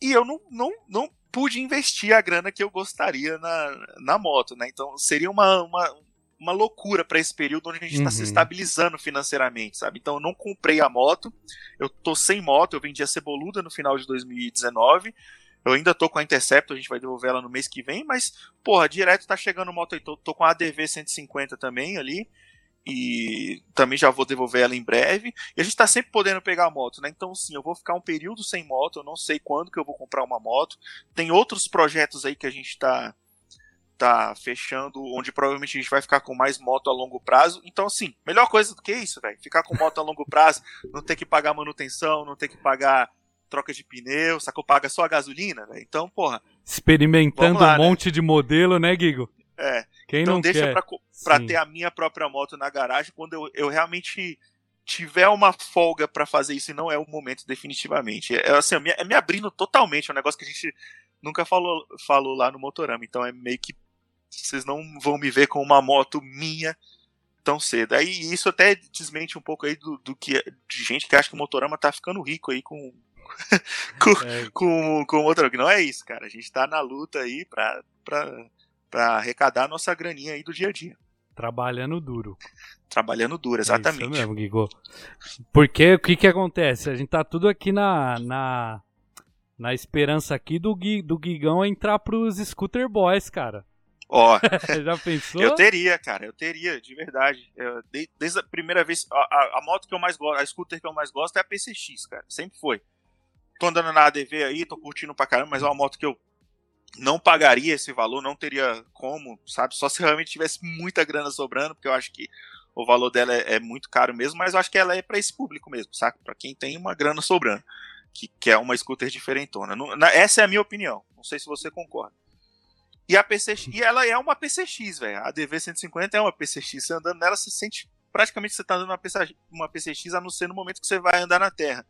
e eu não, não, não pude investir a grana que eu gostaria na, na moto, né? Então seria uma, uma, uma loucura para esse período onde a gente está uhum. se estabilizando financeiramente, sabe? Então eu não comprei a moto, eu tô sem moto, eu vendi a Ceboluda no final de 2019. Eu ainda tô com a Interceptor, a gente vai devolver ela no mês que vem, mas, porra, direto tá chegando moto aí. Tô, tô com a ADV 150 também ali e também já vou devolver ela em breve. E a gente está sempre podendo pegar a moto, né? Então, sim, eu vou ficar um período sem moto, eu não sei quando que eu vou comprar uma moto. Tem outros projetos aí que a gente está tá fechando, onde provavelmente a gente vai ficar com mais moto a longo prazo. Então, assim, melhor coisa do que isso, velho. Ficar com moto a longo prazo, não ter que pagar manutenção, não ter que pagar troca de pneu, sacou? Paga só a gasolina, velho. Então, porra. Experimentando lá, um né? monte de modelo, né, Gigo? É. Quem então não deixa quer? pra, pra ter a minha própria moto na garagem quando eu, eu realmente tiver uma folga para fazer isso e não é o momento definitivamente. É assim, é me, é me abrindo totalmente, é um negócio que a gente nunca falou, falou lá no Motorama, então é meio que vocês não vão me ver com uma moto minha tão cedo. Aí isso até desmente um pouco aí do, do que de gente que acha que o Motorama tá ficando rico aí com (laughs) com, é. com, com o Motorama. Não é isso, cara. A gente tá na luta aí pra, pra para arrecadar a nossa graninha aí do dia a dia. Trabalhando duro. Trabalhando duro, exatamente. É isso mesmo. Porque o que que acontece? A gente tá tudo aqui na, na, na esperança aqui do, Gui, do Guigão entrar pros Scooter Boys, cara. Ó, (laughs) já pensou? Eu teria, cara, eu teria, de verdade. Eu, desde a primeira vez, a, a, a, moto que eu mais gosto, a scooter que eu mais gosto é a PCX, cara, sempre foi. Tô andando na ADV aí, tô curtindo pra caramba, mas é uma moto que eu não pagaria esse valor, não teria como, sabe? Só se realmente tivesse muita grana sobrando, porque eu acho que o valor dela é, é muito caro mesmo, mas eu acho que ela é para esse público mesmo, saca? Para quem tem uma grana sobrando, que quer uma scooter diferentona. Não, na, essa é a minha opinião. Não sei se você concorda. E a PCX, e ela é uma PCX, velho. A DV150 é uma PCX. Você andando nela, você sente praticamente você tá andando uma PCX, uma PCX, a não ser no momento que você vai andar na Terra.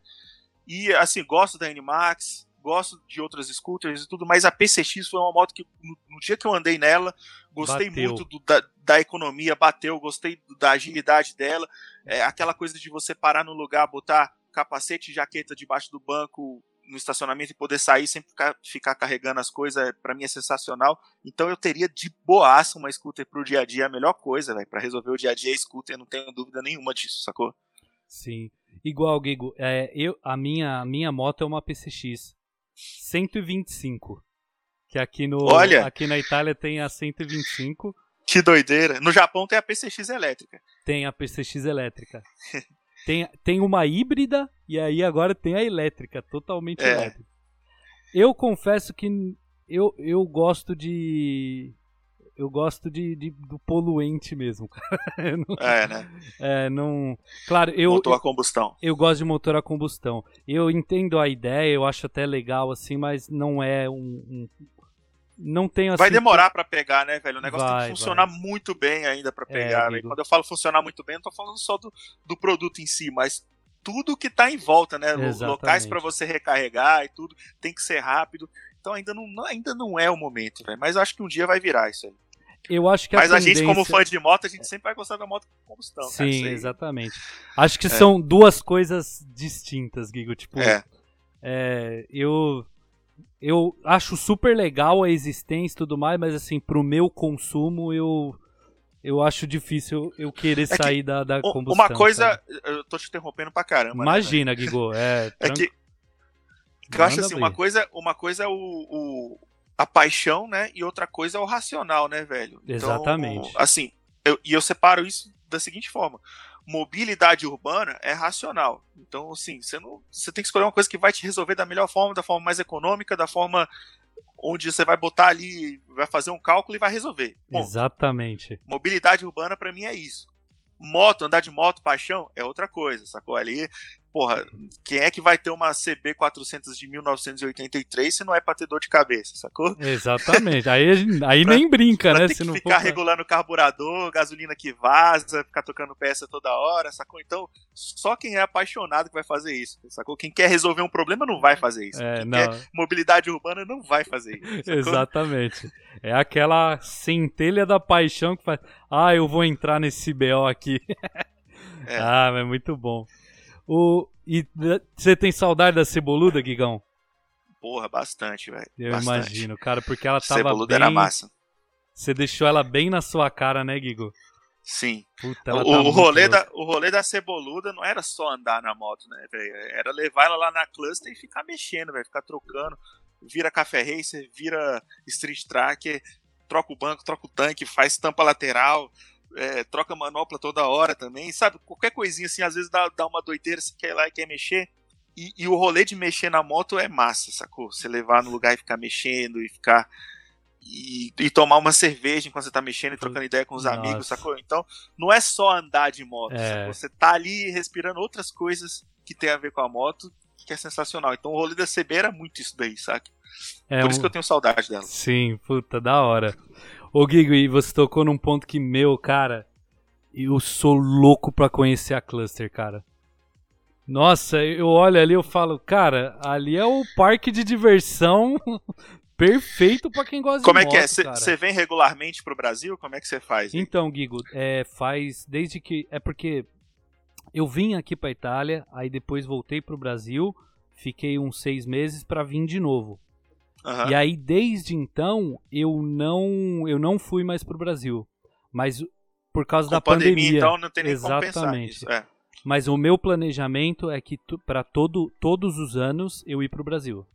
E assim, gosto da Animax, gosto de outras scooters e tudo, mas a PCX foi uma moto que no, no dia que eu andei nela, gostei bateu. muito do, da, da, economia, bateu, gostei da agilidade dela, é, aquela coisa de você parar no lugar, botar capacete e jaqueta debaixo do banco no estacionamento e poder sair sem ficar, ficar carregando as coisas, é, para mim é sensacional. Então eu teria de boaça uma scooter pro dia a dia, a melhor coisa, velho, para resolver o dia a dia, a scooter, não tenho dúvida nenhuma disso, sacou? Sim. Igual, Gigo, é, eu, a, minha, a minha moto é uma PCX 125. Que aqui, no, Olha, aqui na Itália tem a 125. Que doideira. No Japão tem a PCX elétrica. Tem a PCX elétrica. (laughs) tem, tem uma híbrida e aí agora tem a elétrica, totalmente é. elétrica. Eu confesso que eu, eu gosto de eu gosto de, de, do poluente mesmo, (laughs) não, é, né? É, não. Claro, eu. Motor a combustão. Eu, eu, gosto de motor a combustão. Eu entendo a ideia, eu acho até legal, assim, mas não é um. um não tem assim. Vai demorar para pegar, né, velho? O negócio vai, tem que funcionar vai. muito bem ainda para é, pegar. É, Quando eu falo funcionar muito bem, eu não tô falando só do, do produto em si, mas tudo que tá em volta, né? Exatamente. Locais para você recarregar e tudo, tem que ser rápido. Então ainda não, ainda não é o momento, velho. Mas acho que um dia vai virar isso aí. Eu acho que Mas a, tendência... a gente, como fã de moto, a gente sempre vai gostar da moto com combustão. Sim, cara, exatamente. Acho que é. são duas coisas distintas, Gigo. Tipo, é. É, eu, eu acho super legal a existência e tudo mais, mas assim, pro meu consumo, eu, eu acho difícil eu querer é sair da, da combustão. Uma coisa, sabe? eu tô te interrompendo pra caramba. Né, Imagina, né, Gigo. É, (laughs) é que, que eu acho assim, uma coisa, uma coisa é o, o a paixão, né? E outra coisa é o racional, né, velho? Então, Exatamente. Assim, eu, e eu separo isso da seguinte forma: mobilidade urbana é racional. Então, assim, você não, você tem que escolher uma coisa que vai te resolver da melhor forma, da forma mais econômica, da forma onde você vai botar ali, vai fazer um cálculo e vai resolver. Bom, Exatamente. Mobilidade urbana para mim é isso. Moto, andar de moto, paixão, é outra coisa, sacou? Ali porra, quem é que vai ter uma CB 400 de 1983 se não é pra ter dor de cabeça, sacou? Exatamente. Aí, aí (laughs) pra, nem brinca, né? Ter se que não ficar for... regulando o carburador, gasolina que vaza, ficar tocando peça toda hora, sacou? Então, só quem é apaixonado que vai fazer isso, sacou? Quem quer resolver um problema não vai fazer isso. É, quem não. quer mobilidade urbana não vai fazer isso. (laughs) Exatamente. É aquela centelha da paixão que faz, ah, eu vou entrar nesse BO aqui. (laughs) É. ah, mas é muito bom. O, e você tem saudade da Ceboluda, Guigão? Porra, bastante, velho. Eu bastante. imagino, cara, porque ela tava Ceboluda bem... era massa. Você deixou ela bem na sua cara, né, Guigo? Sim. Puta, o, tá o, rolê da, o rolê da Ceboluda não era só andar na moto, né, velho? Era levar ela lá na cluster e ficar mexendo, velho. Ficar trocando. Vira café racer, vira street tracker, troca o banco, troca o tanque, faz tampa lateral, é, troca manopla toda hora também, sabe? Qualquer coisinha assim, às vezes dá, dá uma doideira, você quer ir lá e quer mexer. E, e, o rolê de mexer na moto é massa, sacou? Você levar no lugar e ficar mexendo e ficar. E, e tomar uma cerveja enquanto você tá mexendo e trocando ideia com os Nossa. amigos, sacou? Então, não é só andar de moto, é. Você tá ali respirando outras coisas que tem a ver com a moto, que é sensacional. Então, o rolê da CB era muito isso daí, saca? É Por um... isso que eu tenho saudade dela. Sim, puta, da hora. Ô Gigo, e você tocou num ponto que, meu, cara, eu sou louco pra conhecer a Cluster, cara. Nossa, eu olho ali eu falo, cara, ali é o parque de diversão (laughs) perfeito para quem gosta Como de moto, Como é que é? Você vem regularmente pro Brasil? Como é que você faz? Hein? Então, Gigo, é, faz desde que... É porque eu vim aqui pra Itália, aí depois voltei pro Brasil, fiquei uns seis meses para vir de novo. Uhum. E aí, desde então, eu não, eu não fui mais pro Brasil. Mas por causa Com da pandemia. pandemia. Então não tem nem Exatamente. Isso, é. Mas o meu planejamento é que para todo, todos os anos eu ir pro Brasil.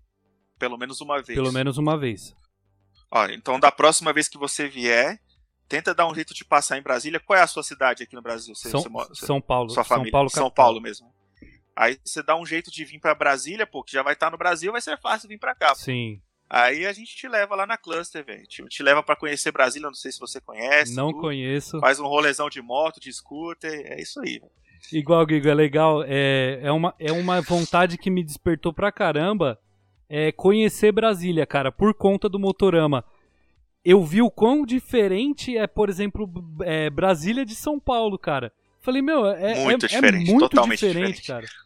Pelo menos uma vez. Pelo menos uma vez. Ó, então da próxima vez que você vier, tenta dar um jeito de passar em Brasília. Qual é a sua cidade aqui no Brasil? Você, São, você, São Paulo. Sua família? São Paulo, São Paulo mesmo. Aí você dá um jeito de vir para Brasília, pô, que já vai estar tá no Brasil, vai ser fácil vir para cá. Pô. Aí a gente te leva lá na cluster, velho. Te, te, leva para conhecer Brasília, não sei se você conhece. Não conheço. Faz um rolezão de moto, de scooter, é isso aí, velho. Igual, Gigo, é legal. É, é, uma, é uma vontade que me despertou pra caramba é conhecer Brasília, cara, por conta do Motorama. Eu vi o quão diferente é, por exemplo, é, Brasília de São Paulo, cara. Falei, meu, é muito é, diferente, é muito totalmente diferente, diferente, cara.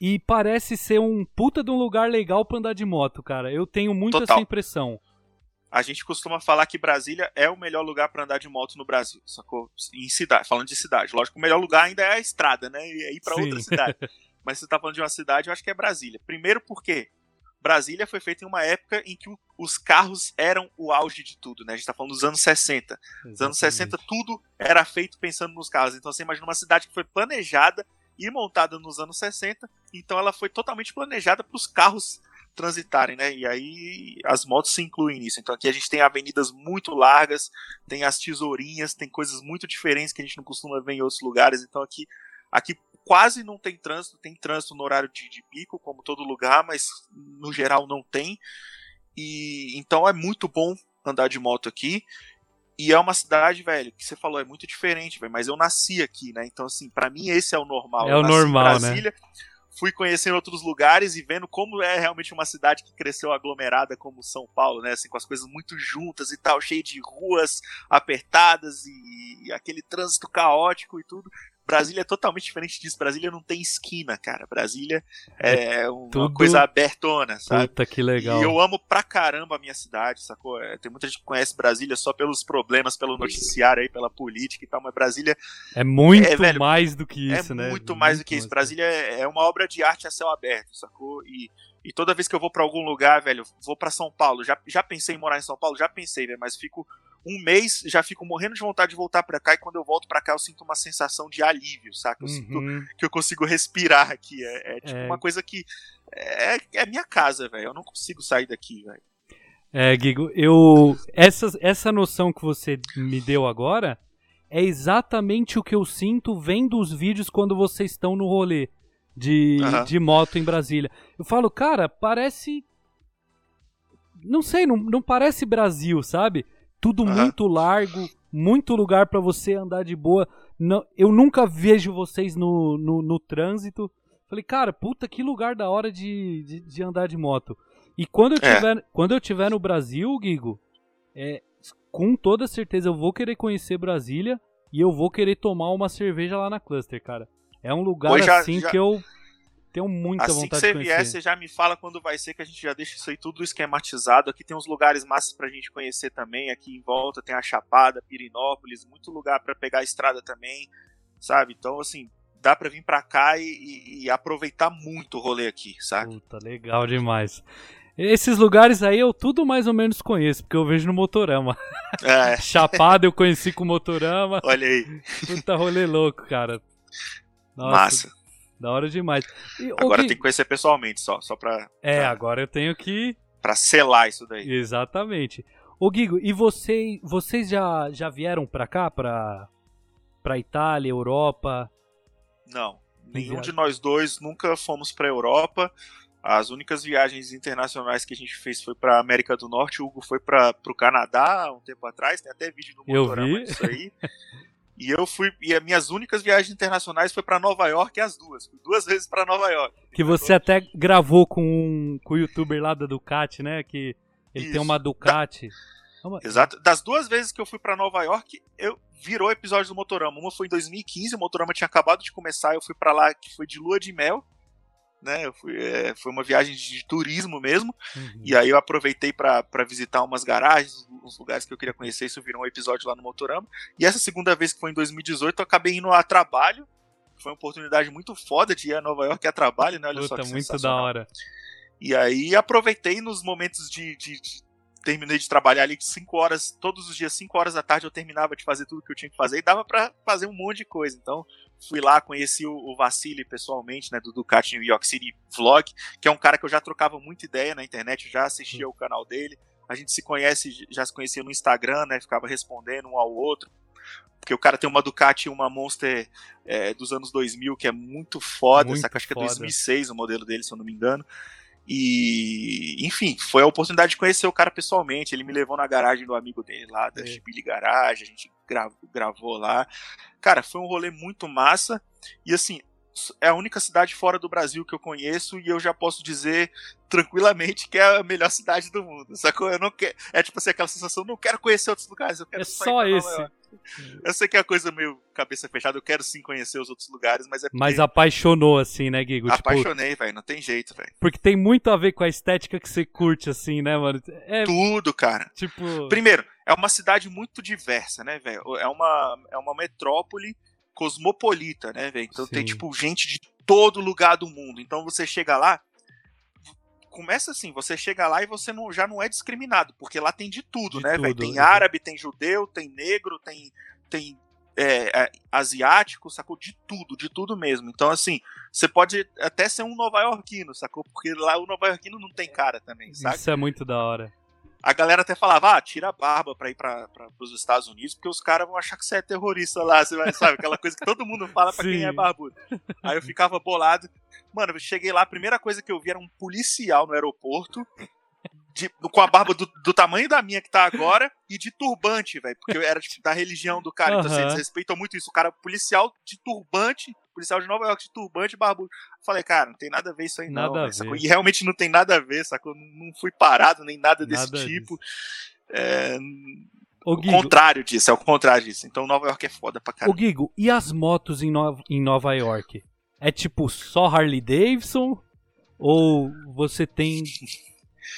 E parece ser um puta de um lugar legal pra andar de moto, cara. Eu tenho muito Total. essa impressão. A gente costuma falar que Brasília é o melhor lugar para andar de moto no Brasil, sacou? Em cidade, falando de cidade. Lógico o melhor lugar ainda é a estrada, né? E é ir para outra cidade. (laughs) Mas se você tá falando de uma cidade, eu acho que é Brasília. Primeiro porque Brasília foi feita em uma época em que os carros eram o auge de tudo, né? A gente tá falando dos anos 60. Nos anos 60 tudo era feito pensando nos carros. Então você imagina uma cidade que foi planejada e montada nos anos 60, então ela foi totalmente planejada para os carros transitarem, né? E aí as motos se incluem nisso. Então aqui a gente tem avenidas muito largas, tem as tesourinhas, tem coisas muito diferentes que a gente não costuma ver em outros lugares. Então aqui aqui quase não tem trânsito, tem trânsito no horário de, de pico, como todo lugar, mas no geral não tem. E então é muito bom andar de moto aqui. E é uma cidade, velho, que você falou, é muito diferente, velho. Mas eu nasci aqui, né? Então, assim, pra mim esse é o normal. É o nasci em normal, né? Brasília, Fui conhecendo outros lugares e vendo como é realmente uma cidade que cresceu aglomerada como São Paulo, né? Assim, com as coisas muito juntas e tal, cheio de ruas apertadas e, e aquele trânsito caótico e tudo. Brasília é totalmente diferente disso. Brasília não tem esquina, cara. Brasília é uma tudo- coisa abertona, sabe? Puta que legal. E eu amo pra caramba a minha cidade, sacou? É, tem muita gente que conhece Brasília só pelos problemas, pelo noticiário aí, pela política e tal, mas Brasília É muito É, velho, mais do que isso, é né? muito mais do que isso. Brasília é é uma obra de arte a céu aberto, sacou? E, e toda vez que eu vou pra algum lugar, velho, vou pra São Paulo. Já, já pensei em morar em São Paulo? Já pensei, velho, mas fico um mês, já fico morrendo de vontade de voltar pra cá. E quando eu volto pra cá, eu sinto uma sensação de alívio, saca? Eu sinto Uhum. que eu consigo respirar aqui. É, é tipo É. uma coisa que. É, é minha casa, velho. Eu não consigo sair daqui, velho. É, Gigo, eu. Essa, essa noção que você me deu agora é exatamente o que eu sinto vendo os vídeos quando vocês estão no rolê de, Aham. de moto em Brasília. Eu falo, cara, parece. Não sei, não, não parece Brasil, sabe? Tudo Aham. muito largo, muito lugar pra você andar de boa. Não, eu nunca vejo vocês no, no, no trânsito. Falei, cara, puta, que lugar da hora de, de, de andar de moto. E quando eu É. tiver, quando eu tiver no Brasil, Gigo, é, com toda certeza eu vou querer conhecer Brasília e eu vou querer tomar uma cerveja lá na Cluster, cara. É um lugar já- assim já- que eu tenho muita Assim que vontade você de vier, conhecer. você já me fala quando vai ser, que a gente já deixa isso aí tudo esquematizado. Aqui tem uns lugares massas pra gente conhecer também. Aqui em volta tem a Chapada, Pirinópolis, muito lugar pra pegar a estrada também, sabe? Então, assim, dá pra vir pra cá e, e- e aproveitar muito o rolê aqui, sabe? Puta, legal demais. Esses lugares aí eu tudo mais ou menos conheço, porque eu vejo no Motorama. É, (laughs) Chapada eu conheci com o Motorama. olha aí, Puta rolê louco, cara. Nossa, massa. Da hora demais. E, Agora Gui- tem que conhecer pessoalmente só, só pra, É, pra, agora eu tenho que. pra selar isso daí. Exatamente. Ô Gigo, e você, vocês já, já vieram pra cá, pra, pra Itália, Europa? Não, nenhum de nós dois nunca fomos pra Europa. As únicas viagens internacionais que a gente fez foi pra América do Norte. O Hugo foi para pro Canadá um tempo atrás. Tem até vídeo Eu Motorama disso aí. (laughs) E eu fui. E as minhas únicas viagens internacionais foi pra Nova York, as duas. Fui duas (laughs) vezes pra Nova York. Que você até gravou com, um, com o youtuber lá da Ducati, né? Que ele tem Isso. uma Ducati. Uma- Exato. Das duas vezes que eu fui pra Nova York, eu virou episódio do Motorama. Uma foi em 2015, o Motorama tinha acabado de começar, eu fui pra lá, que foi de lua de mel. Né, eu fui, é, foi uma viagem de turismo mesmo. Uhum. E aí eu aproveitei pra pra visitar umas garagens, uns lugares que eu queria conhecer, isso virou um episódio lá no Motorama. E essa segunda vez que foi em 2018, eu acabei indo a trabalho. Foi uma oportunidade muito foda de ir a Nova York a trabalho, né? Olha só Puta, que muito da hora. E aí aproveitei nos momentos de, de- de- Terminei de trabalhar ali de 5 horas, todos os dias, 5 horas da tarde, eu terminava de fazer tudo que eu tinha que fazer e dava pra fazer um monte de coisa. Então, fui lá, conheci o, o Vassili pessoalmente, né, do Ducati New York City Vlog, que é um cara que eu já trocava muita ideia na internet, já assistia o canal dele. A gente se conhece, já se conhecia no Instagram, né, ficava respondendo um ao outro. Porque o cara tem uma Ducati uma Monster é, dos anos 2000, que é muito foda, Muito saca? Acho que é foda. 2006 o modelo dele, se eu não me engano. E, enfim, foi a oportunidade de conhecer o cara pessoalmente. Ele me levou na garagem do amigo dele lá, da É. Chibili Garage, a gente gra- gravou lá. Cara, foi um rolê muito massa. E assim, é a única cidade fora do Brasil que eu conheço e eu já posso dizer tranquilamente que é a melhor cidade do mundo. Sacou? Eu não quero. É tipo assim, aquela sensação, não quero conhecer outros lugares, eu quero É só esse. Eu sei que é uma coisa meio cabeça fechada, eu quero sim conhecer os outros lugares, mas é porque... Mas apaixonou, assim, né, Guigo? Tipo, Apaixonei, tipo... velho, não tem jeito, velho. Porque tem muito a ver com a estética que você curte, assim, né, mano? É... Tudo, cara. Tipo... Primeiro, é uma cidade muito diversa, né, velho? É uma, é uma metrópole cosmopolita, né, velho? Então sim. tem, tipo, gente de todo lugar do mundo. Então você chega lá, começa assim, você chega lá e você não, já não é discriminado, porque lá tem de tudo, de né, velho? Tem árabe, tem judeu, tem negro, tem, tem é, é, asiático, sacou? De tudo, de tudo mesmo. Então, assim, você pode até ser um nova-iorquino, sacou? Porque lá o nova-iorquino não tem cara também, sabe? Isso é muito da hora. A galera até falava, ah, tira a barba pra ir pra, pra, pros Estados Unidos, porque os caras vão achar que você é terrorista lá, você vai, sabe? Aquela coisa que todo mundo fala pra Sim. quem é barbudo. Aí eu ficava bolado. Mano, eu cheguei lá, a primeira coisa que eu vi era um policial no aeroporto, de, com a barba do, do, tamanho da minha que tá agora, e de turbante, velho. Porque eu era tipo, da religião do cara. Uhum. Então, assim, eles respeitam muito isso. O cara policial de turbante, policial de Nova York de turbante barbudo. Falei, cara, não tem nada a ver isso aí, nada não. Véio, e realmente não tem nada a ver, sacou? Não fui parado nem nada desse nada tipo. É, o contrário disso, é o contrário disso. Então Nova York é foda pra caralho. Ô Gigo, e as motos em, no... em Nova York? É tipo só Harley Davidson? Ou você tem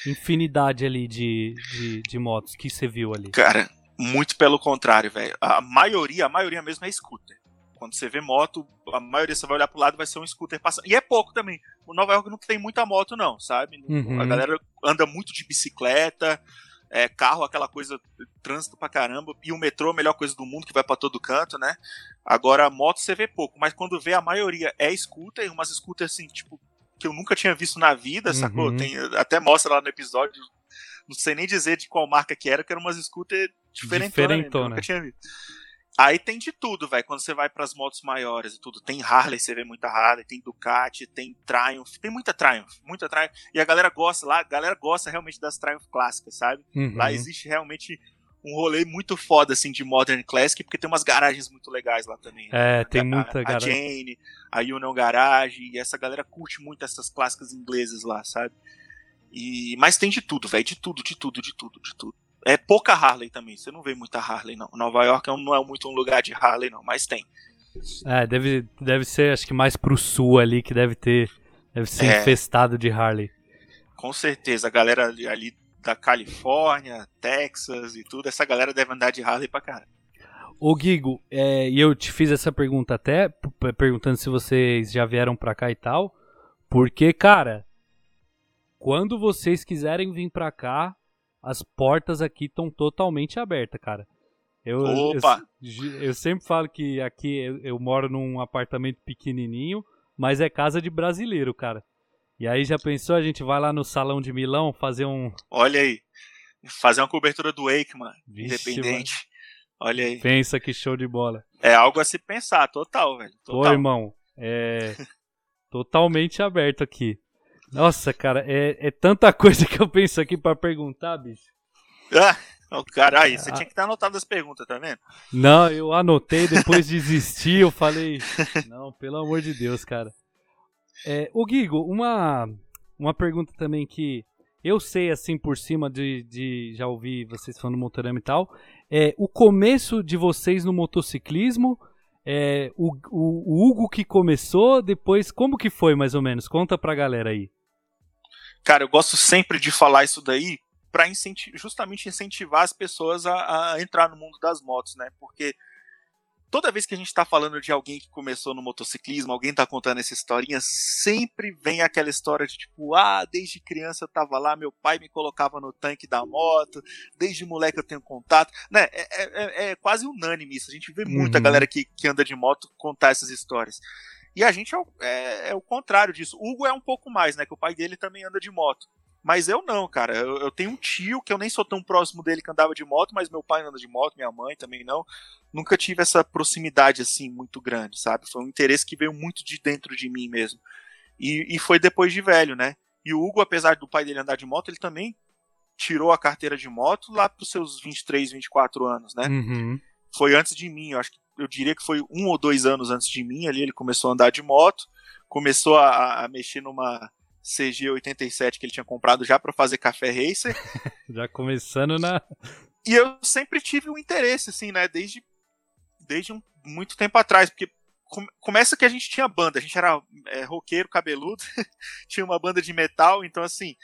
infinidade ali de, de, de motos que você viu ali? Cara, muito pelo contrário, velho. A maioria, a maioria mesmo é scooter. Quando você vê moto, a maioria você vai olhar pro lado vai ser um scooter passando. E é pouco também. O Nova York não tem muita moto, não, sabe? Uhum. A galera anda muito de bicicleta, é, carro, aquela coisa, trânsito pra caramba. E o metrô, a melhor coisa do mundo, que vai para todo canto, né? Agora, moto você vê pouco. Mas quando vê, a maioria é scooter, e umas scooters assim, tipo, que eu nunca tinha visto na vida, uhum. sacou? Tem, até mostra lá no episódio, não sei nem dizer de qual marca que era, que era umas scooter diferentonas. Diferentona. Nunca tinha visto. Aí tem de tudo, velho. Quando você vai para as motos maiores e tudo, tem Harley, você vê muita Harley, tem Ducati, tem Triumph, tem muita Triumph, muita Triumph. E a galera gosta lá, a galera gosta realmente das Triumph clássicas, sabe? Uhum. Lá existe realmente um rolê muito foda, assim, de Modern Classic, porque tem umas garagens muito legais lá também. Né? É, tem muita garagem. A Jane, a Union Garage, e essa galera curte muito essas clássicas inglesas lá, sabe? E, mas tem de tudo, velho, de tudo, de tudo, de tudo, de tudo. É pouca Harley também, você não vê muita Harley, não. Nova York é não é muito um lugar de Harley, não, mas tem. É, deve, deve ser, acho que mais pro sul ali, que deve ter. Deve ser é, infestado de Harley. Com certeza, a galera ali, ali da Califórnia, Texas e tudo, essa galera deve andar de Harley pra cara. Ô Gigo, é, e eu te fiz essa pergunta até, perguntando se vocês já vieram pra cá e tal, porque, cara, quando vocês quiserem vir pra cá, as portas aqui estão totalmente abertas, cara. Eu, Opa! Eu, eu, sempre falo que aqui eu, eu, moro num apartamento pequenininho, mas é casa de brasileiro, cara. E aí já pensou, a gente vai lá no salão de Milão fazer um... Olha aí, fazer uma cobertura do Wake, mano, Vixe, independente. Mano. Olha aí. Pensa que show de bola. É algo a se pensar, total, velho. Total. Ô, irmão, é (laughs) totalmente aberto aqui. Nossa, cara, é, é tanta (laughs) coisa que eu penso aqui para perguntar, bicho. Ah, oh, caralho, você ah, tinha que estar anotado as perguntas, tá vendo? Não, eu anotei, depois desisti, eu falei. (laughs) Não, pelo amor de Deus, cara. É, o Guigo, uma, uma pergunta também que eu sei assim por cima de, de já ouvir vocês falando do motorama e tal. É, o começo de vocês no motociclismo é, o, o, o, Hugo que começou, depois como que foi mais ou menos? Conta pra galera aí. Cara, eu gosto sempre de falar isso daí para incenti justamente incentivar as pessoas a, a, entrar no mundo das motos, né? Porque toda vez que a gente está falando de alguém que começou no motociclismo, alguém está contando essa historinha, sempre vem aquela história de tipo, ah, desde criança eu tava lá, meu pai me colocava no tanque da moto, desde moleque eu tenho contato, né? É, é, é, é quase unânime isso. A gente vê muita uhum. galera que, que anda de moto contar essas histórias. E a gente é, é, é, o contrário disso. O Hugo é um pouco mais, né? Que o pai dele também anda de moto. Mas eu não, cara. Eu, eu, tenho um tio que eu nem sou tão próximo dele que andava de moto, mas meu pai anda de moto, minha mãe também não. Nunca tive essa proximidade assim muito grande, sabe? Foi um interesse que veio muito de dentro de mim mesmo. E, e foi depois de velho, né? E o Hugo, apesar do pai dele andar de moto, ele também tirou a carteira de moto lá pros seus 23, 24 anos, né? Uhum. Foi antes de mim, eu acho que eu diria que foi um ou dois anos antes de mim ali, ele começou a andar de moto, começou a, a mexer numa CG 87 que ele tinha comprado já para fazer café racer. (laughs) já começando na. E eu sempre tive um interesse, assim, né? Desde desde um, muito tempo atrás, porque começa que a gente tinha banda, a gente era é, roqueiro, cabeludo, (laughs) tinha uma banda de metal, então assim,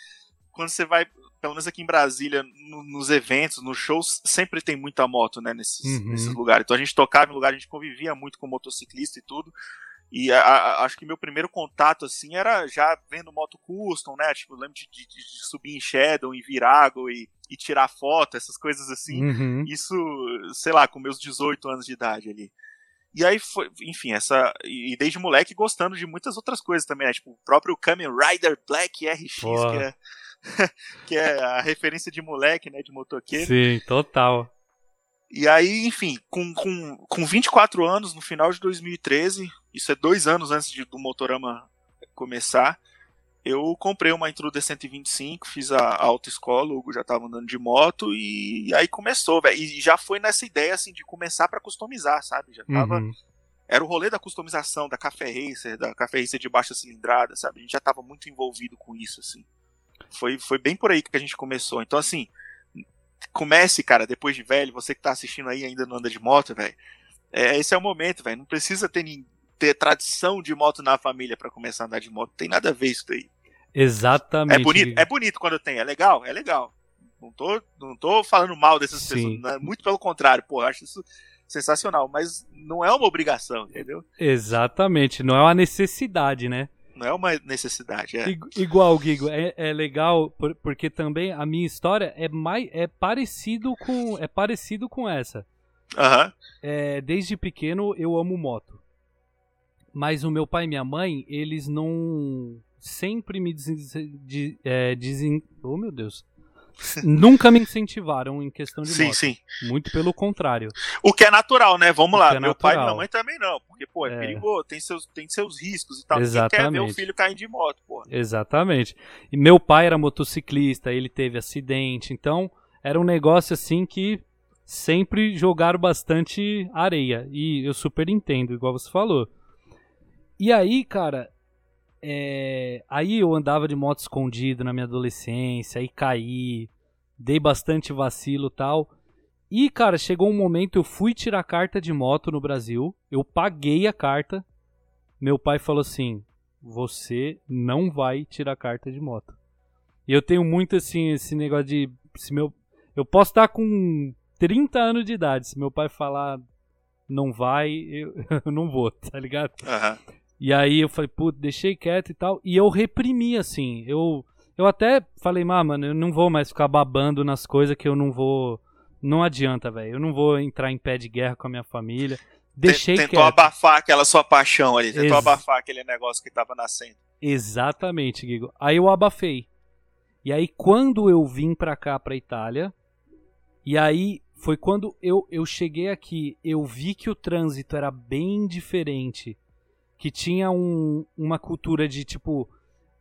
quando você vai, pelo menos aqui em Brasília, no, nos eventos, nos shows, sempre tem muita moto, né, nesses, uhum. nesses lugares. Então a gente tocava em lugar, a gente convivia muito com motociclista e tudo. E a, a, acho que meu primeiro contato, assim, era já vendo moto custom, né? Tipo, lembro de, de, de subir em Shadow, em Virago e, e tirar foto, essas coisas assim. Uhum. Isso, sei lá, com meus 18 anos de idade ali. E aí foi, enfim, essa. E desde moleque gostando de muitas outras coisas também, né? Tipo, o próprio Kamen Rider Black RX, que é, (laughs) que é a referência de moleque, né? De motoqueiro. Sim, total. E aí, enfim, com, com, com 24 anos, no final de 2013, isso é dois anos antes de, do Motorama começar, eu comprei uma Intruder 125, fiz a, a autoescola, o Hugo já tava andando de moto e, e aí começou, velho. E já foi nessa ideia assim de começar para customizar, sabe? Já tava uhum. Era o rolê da customização, da Café Racer, da Café Racer de baixa cilindrada, sabe? A gente já tava muito envolvido com isso, assim. Foi, foi bem por aí que a gente começou. Então, assim, comece, cara, depois de velho, você que tá assistindo aí ainda não anda de moto, velho. É, esse é o momento, velho. Não precisa ter, ter tradição de moto na família para começar a andar de moto. Tem nada a ver isso daí. Exatamente. É bonito, é bonito quando tem, é legal, é legal. Não tô, não tô falando mal dessas Sim. pessoas, né? muito pelo contrário, pô, eu acho isso sensacional, mas não é uma obrigação, entendeu? Exatamente, não é uma necessidade, né? Não é uma necessidade, é. Igual, Guigo, é, é legal porque também a minha história é mais é parecido com é parecido com essa. Uhum. É, desde pequeno eu amo moto. Mas o meu pai e minha mãe, eles não sempre me dizem. De, é, dizem oh, meu Deus. Nunca me incentivaram em questão de sim, moto. Sim, Muito pelo contrário. O que é natural, né? Vamos o lá. É Meu natural. pai e minha mãe também não. Porque, pô, é, é, perigoso, tem seus, tem seus riscos e tal. Exatamente. quer ver o filho cair de moto, pô. Exatamente. E meu pai era motociclista, ele teve acidente. Então, era um negócio assim que sempre jogaram bastante areia. E eu super entendo, igual você falou. E aí, cara, é, aí eu andava de moto escondido na minha adolescência, aí caí, dei bastante vacilo tal. E, cara, chegou um momento, eu fui tirar carta de moto no Brasil, eu paguei a carta. Meu pai falou assim: você não vai tirar carta de moto. E eu tenho muito assim, esse negócio de. Se meu, eu posso estar com 30 anos de idade, se meu pai falar não vai, eu, (laughs) eu não vou, tá ligado? Uhum. E aí eu falei, putz, deixei quieto e tal. E eu reprimi, assim. Eu, eu até falei, ah, mano, eu não vou mais ficar babando nas coisas que eu não vou. Não adianta, velho. Eu não vou entrar em pé de guerra com a minha família. Deixei Tentou quieto. abafar aquela sua paixão ali. Tentou Ex abafar aquele negócio que tava nascendo. Exatamente, Guigo. Aí eu abafei. E aí quando eu vim pra cá, pra Itália, e aí foi quando eu, eu cheguei aqui, eu vi que o trânsito era bem diferente que tinha um, uma cultura de tipo.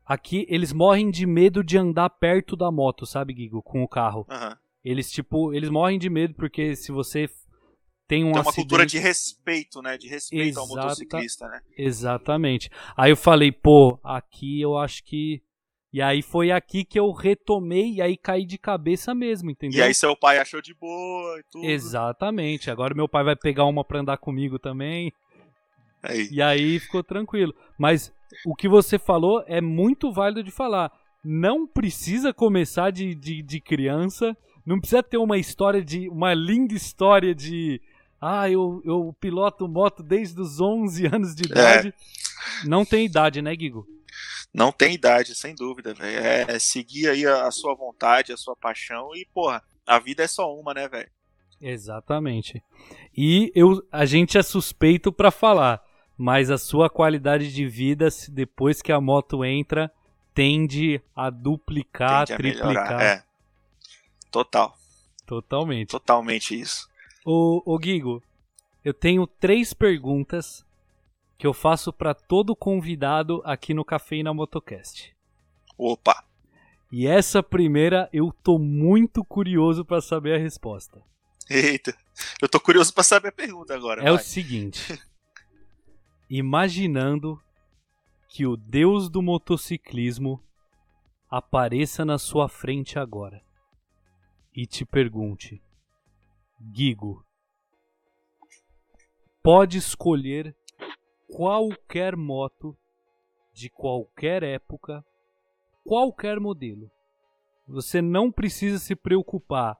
Aqui eles morrem de medo de andar perto da moto, sabe, Gigo? Com o carro. Uhum. Eles, tipo, eles morrem de medo porque se você tem um tem uma acidente... cultura de respeito, né? De respeito Exata... ao motociclista, né? Exatamente. Aí eu falei, pô, aqui eu acho que. E aí foi aqui que eu retomei e aí caí de cabeça mesmo, entendeu? E aí seu pai achou de boa e tudo. Exatamente. Agora meu pai vai pegar uma pra andar comigo também. Aí. E aí ficou tranquilo. Mas o que você falou é muito válido de falar. Não precisa começar de, de, de criança, não precisa ter uma história de. uma linda história de. Ah, eu, eu piloto moto desde os 11 anos de idade. É. Não tem idade, né, Guigo? Não tem idade, sem dúvida, velho. É, seguir aí a, a, sua vontade, a sua paixão e, porra, a vida é só uma, né, velho? Exatamente. E eu, a gente é suspeito para falar mas a sua qualidade de vida, depois que a moto entra, tende a duplicar, tende a triplicar. Melhorar, é. Total. Totalmente. Totalmente isso. O, o Guigo, eu tenho três perguntas que eu faço para todo convidado aqui no Cafeína Motocast. Opa! E essa primeira eu tô muito curioso para saber a resposta. Eita, eu tô curioso para saber a pergunta agora. É vai. o seguinte. (laughs) imaginando que o deus do motociclismo apareça na sua frente agora e te pergunte: Gigo, pode escolher qualquer moto de qualquer época, qualquer modelo. Você não precisa se preocupar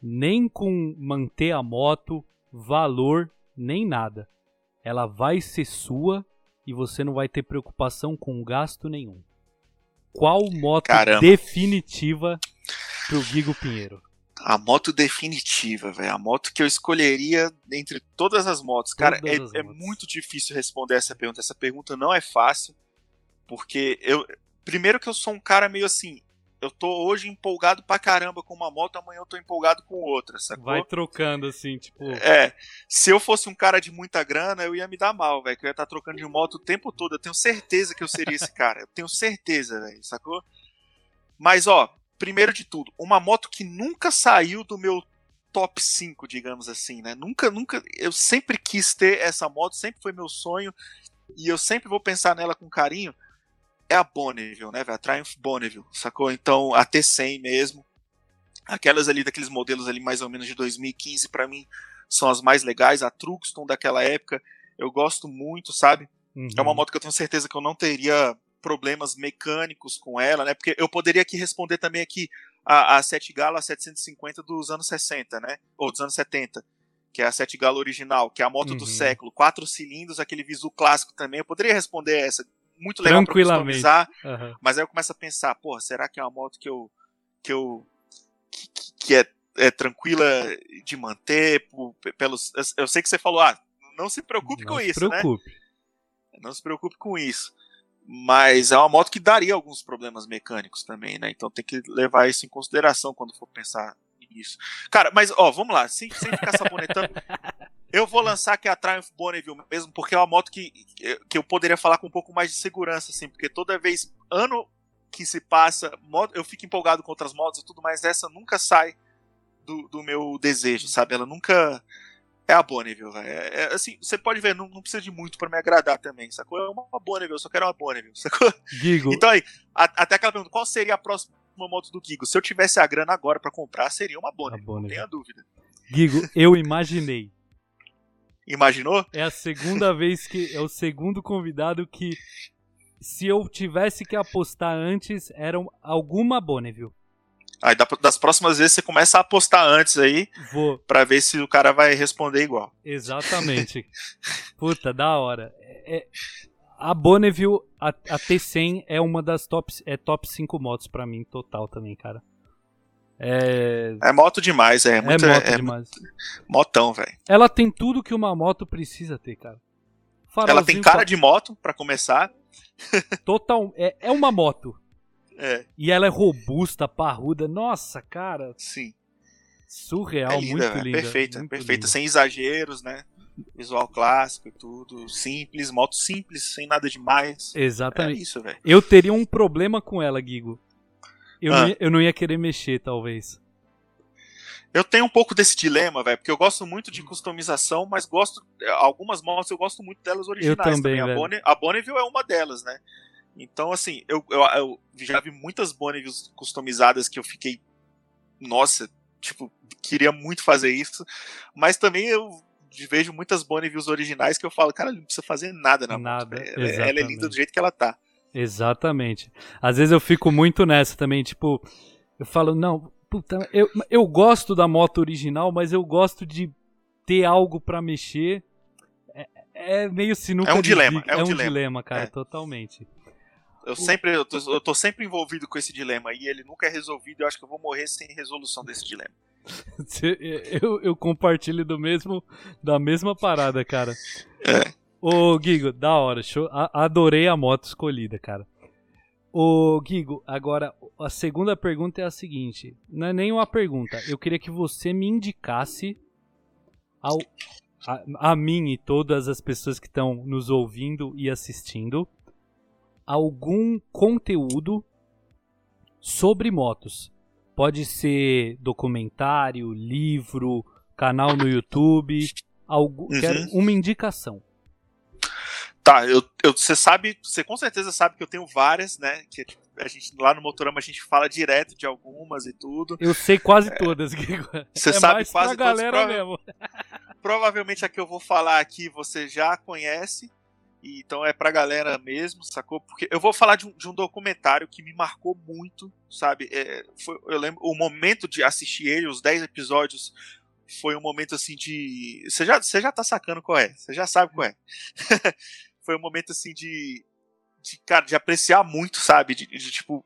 nem com manter a moto, valor, nem nada. Ela vai ser sua e você não vai ter preocupação com gasto nenhum. Qual moto Caramba. definitiva pro Guigo Pinheiro? A moto definitiva, velho. A moto que eu escolheria entre todas as motos. Cara, é, as é motos. muito difícil responder essa pergunta. Essa pergunta não é fácil. Porque eu. Primeiro que eu sou um cara meio assim. Eu tô hoje empolgado pra caramba com uma moto, amanhã eu tô empolgado com outra, sacou? Vai trocando assim, tipo. É, se eu fosse um cara de muita grana, eu ia me dar mal, velho. Que eu ia estar trocando de moto o tempo todo. Eu tenho certeza que eu seria esse cara. Eu tenho certeza, velho, sacou? Mas, ó, primeiro de tudo, uma moto que nunca saiu do meu top 5, digamos assim, né? Nunca, nunca. Eu sempre quis ter essa moto, sempre foi meu sonho. E eu sempre vou pensar nela com carinho. É a Bonneville, né, velho? A Triumph Bonneville, sacou? Então, a T100 mesmo. Aquelas ali, daqueles modelos ali mais ou menos de 2015, pra mim, são as mais legais. A Truxton daquela época, eu gosto muito, sabe? uhum. É uma moto que eu tenho certeza que eu não teria problemas mecânicos com ela, né? Porque eu poderia aqui responder também aqui a, a 7 Gala 750 dos anos 60, né? Ou dos anos 70. Que é a 7 Gala original, que é a moto Uhum. do século. Quatro cilindros, aquele visu clássico também. Eu poderia responder essa. Muito legal pra customizar. Aham. Mas aí eu começo a pensar, porra, será que é uma moto que eu. que eu. que, que- é, é tranquila de manter? pelos, eu, sei que você falou, ah, não se preocupe Não com se isso, né? preocupe. Não se preocupe com isso. Mas é uma moto que daria alguns problemas mecânicos também, né? Então tem que levar isso em consideração quando for pensar nisso. Cara, mas ó, vamos lá, sem, sem ficar sabonetando. (laughs) Eu vou lançar que é a Triumph Bonneville mesmo, porque é uma moto que, que eu poderia falar com um pouco mais de segurança, assim, porque toda vez, ano que se passa, eu fico empolgado com outras motos e tudo, mas essa nunca sai do, do meu desejo, sabe? Ela nunca. É a Bonneville, velho. É, é, assim, você pode ver, não, não precisa de muito pra me agradar também, sacou? É uma Bonneville, eu só quero uma Bonneville, (laughs) sacou? Gigo, Então aí, a- até aquela pergunta, qual seria a próxima moto do Gigo? Se eu tivesse a grana agora pra comprar, seria uma Bonneville, não Bonneville. tenha dúvida. Gigo, eu imaginei. Imaginou? É a segunda (laughs) vez que. É o segundo convidado que. Se eu tivesse que apostar antes, era alguma Bonneville. Aí da- das próximas vezes você começa a apostar antes aí, Vou. pra ver se o cara vai responder igual. Exatamente. (laughs) Puta, da hora. É- é- a Bonneville, a, a T100 é uma das top, é top 5 motos pra mim, total também, cara. É, É moto demais, é, é muito, moto é, demais. motão, velho. Ela tem tudo que uma moto precisa ter, cara. Ela tem Farolzinho cara pra- de moto, pra começar. (laughs) Total, é, é uma moto. É, E ela é robusta, parruda. Nossa, cara, sim. surreal, É linda, muito velho. linda. Perfeita, muito perfeita, linda. sem exageros, né? Visual clássico e tudo. Simples, moto simples, sem nada demais. É Exatamente. isso, velho. Eu teria um problema com ela, Guigo. Eu, Ah. não ia, eu não ia querer mexer, talvez. Eu tenho um pouco desse dilema, velho, porque eu gosto muito de customização, mas gosto. Algumas motos eu gosto muito delas originais também, A, velho. Bonne, a Bonneville é uma delas, né? Então, assim, eu, eu, eu já vi muitas Bonnevilles customizadas que eu fiquei. Nossa, tipo, queria muito fazer isso. Mas também eu vejo muitas Bonnevilles originais que eu falo, cara, não precisa fazer nada na Nada, moto. Ela, é linda do jeito que ela tá. Exatamente. Às vezes eu fico muito nessa também, tipo, eu falo, não, puta, eu, eu gosto da moto original, mas eu gosto de ter algo pra mexer. É, é meio sinuca É um dilema, é um um dilema. dilema, cara, É. totalmente. Eu sempre, eu tô, eu tô sempre envolvido com esse dilema e ele nunca é resolvido. Eu acho que eu vou morrer sem resolução desse dilema. (laughs) Eu, eu compartilho do mesmo, da mesma parada, cara. É. Ô, Gigo, da hora. show- a- adorei a moto escolhida, cara. Ô, Gigo, agora a segunda pergunta é a seguinte: não é nem uma pergunta. Eu queria que você me indicasse ao, a, a mim e todas as pessoas que estão nos ouvindo e assistindo algum conteúdo sobre motos. Pode ser documentário, livro, canal no YouTube. Algo, Uhum. Quero uma indicação. Tá, eu, eu, você sabe, você com certeza sabe que eu tenho várias, né? Que a gente lá no Motorama a gente fala direto de algumas e tudo. Eu sei quase todas, Guigo. Você é sabe quase pra todas, galera prova- mesmo. (laughs) provavelmente a que eu vou falar aqui você já conhece. Então é pra galera mesmo, sacou? Porque eu vou falar de um, de um documentário que me marcou muito, sabe? É, foi, eu lembro o momento de assistir ele, os 10 episódios, foi um momento assim de. Você já, você já tá sacando qual é, você já sabe qual é. (laughs) foi um momento assim de. de, cara, de apreciar muito, sabe? De, de tipo,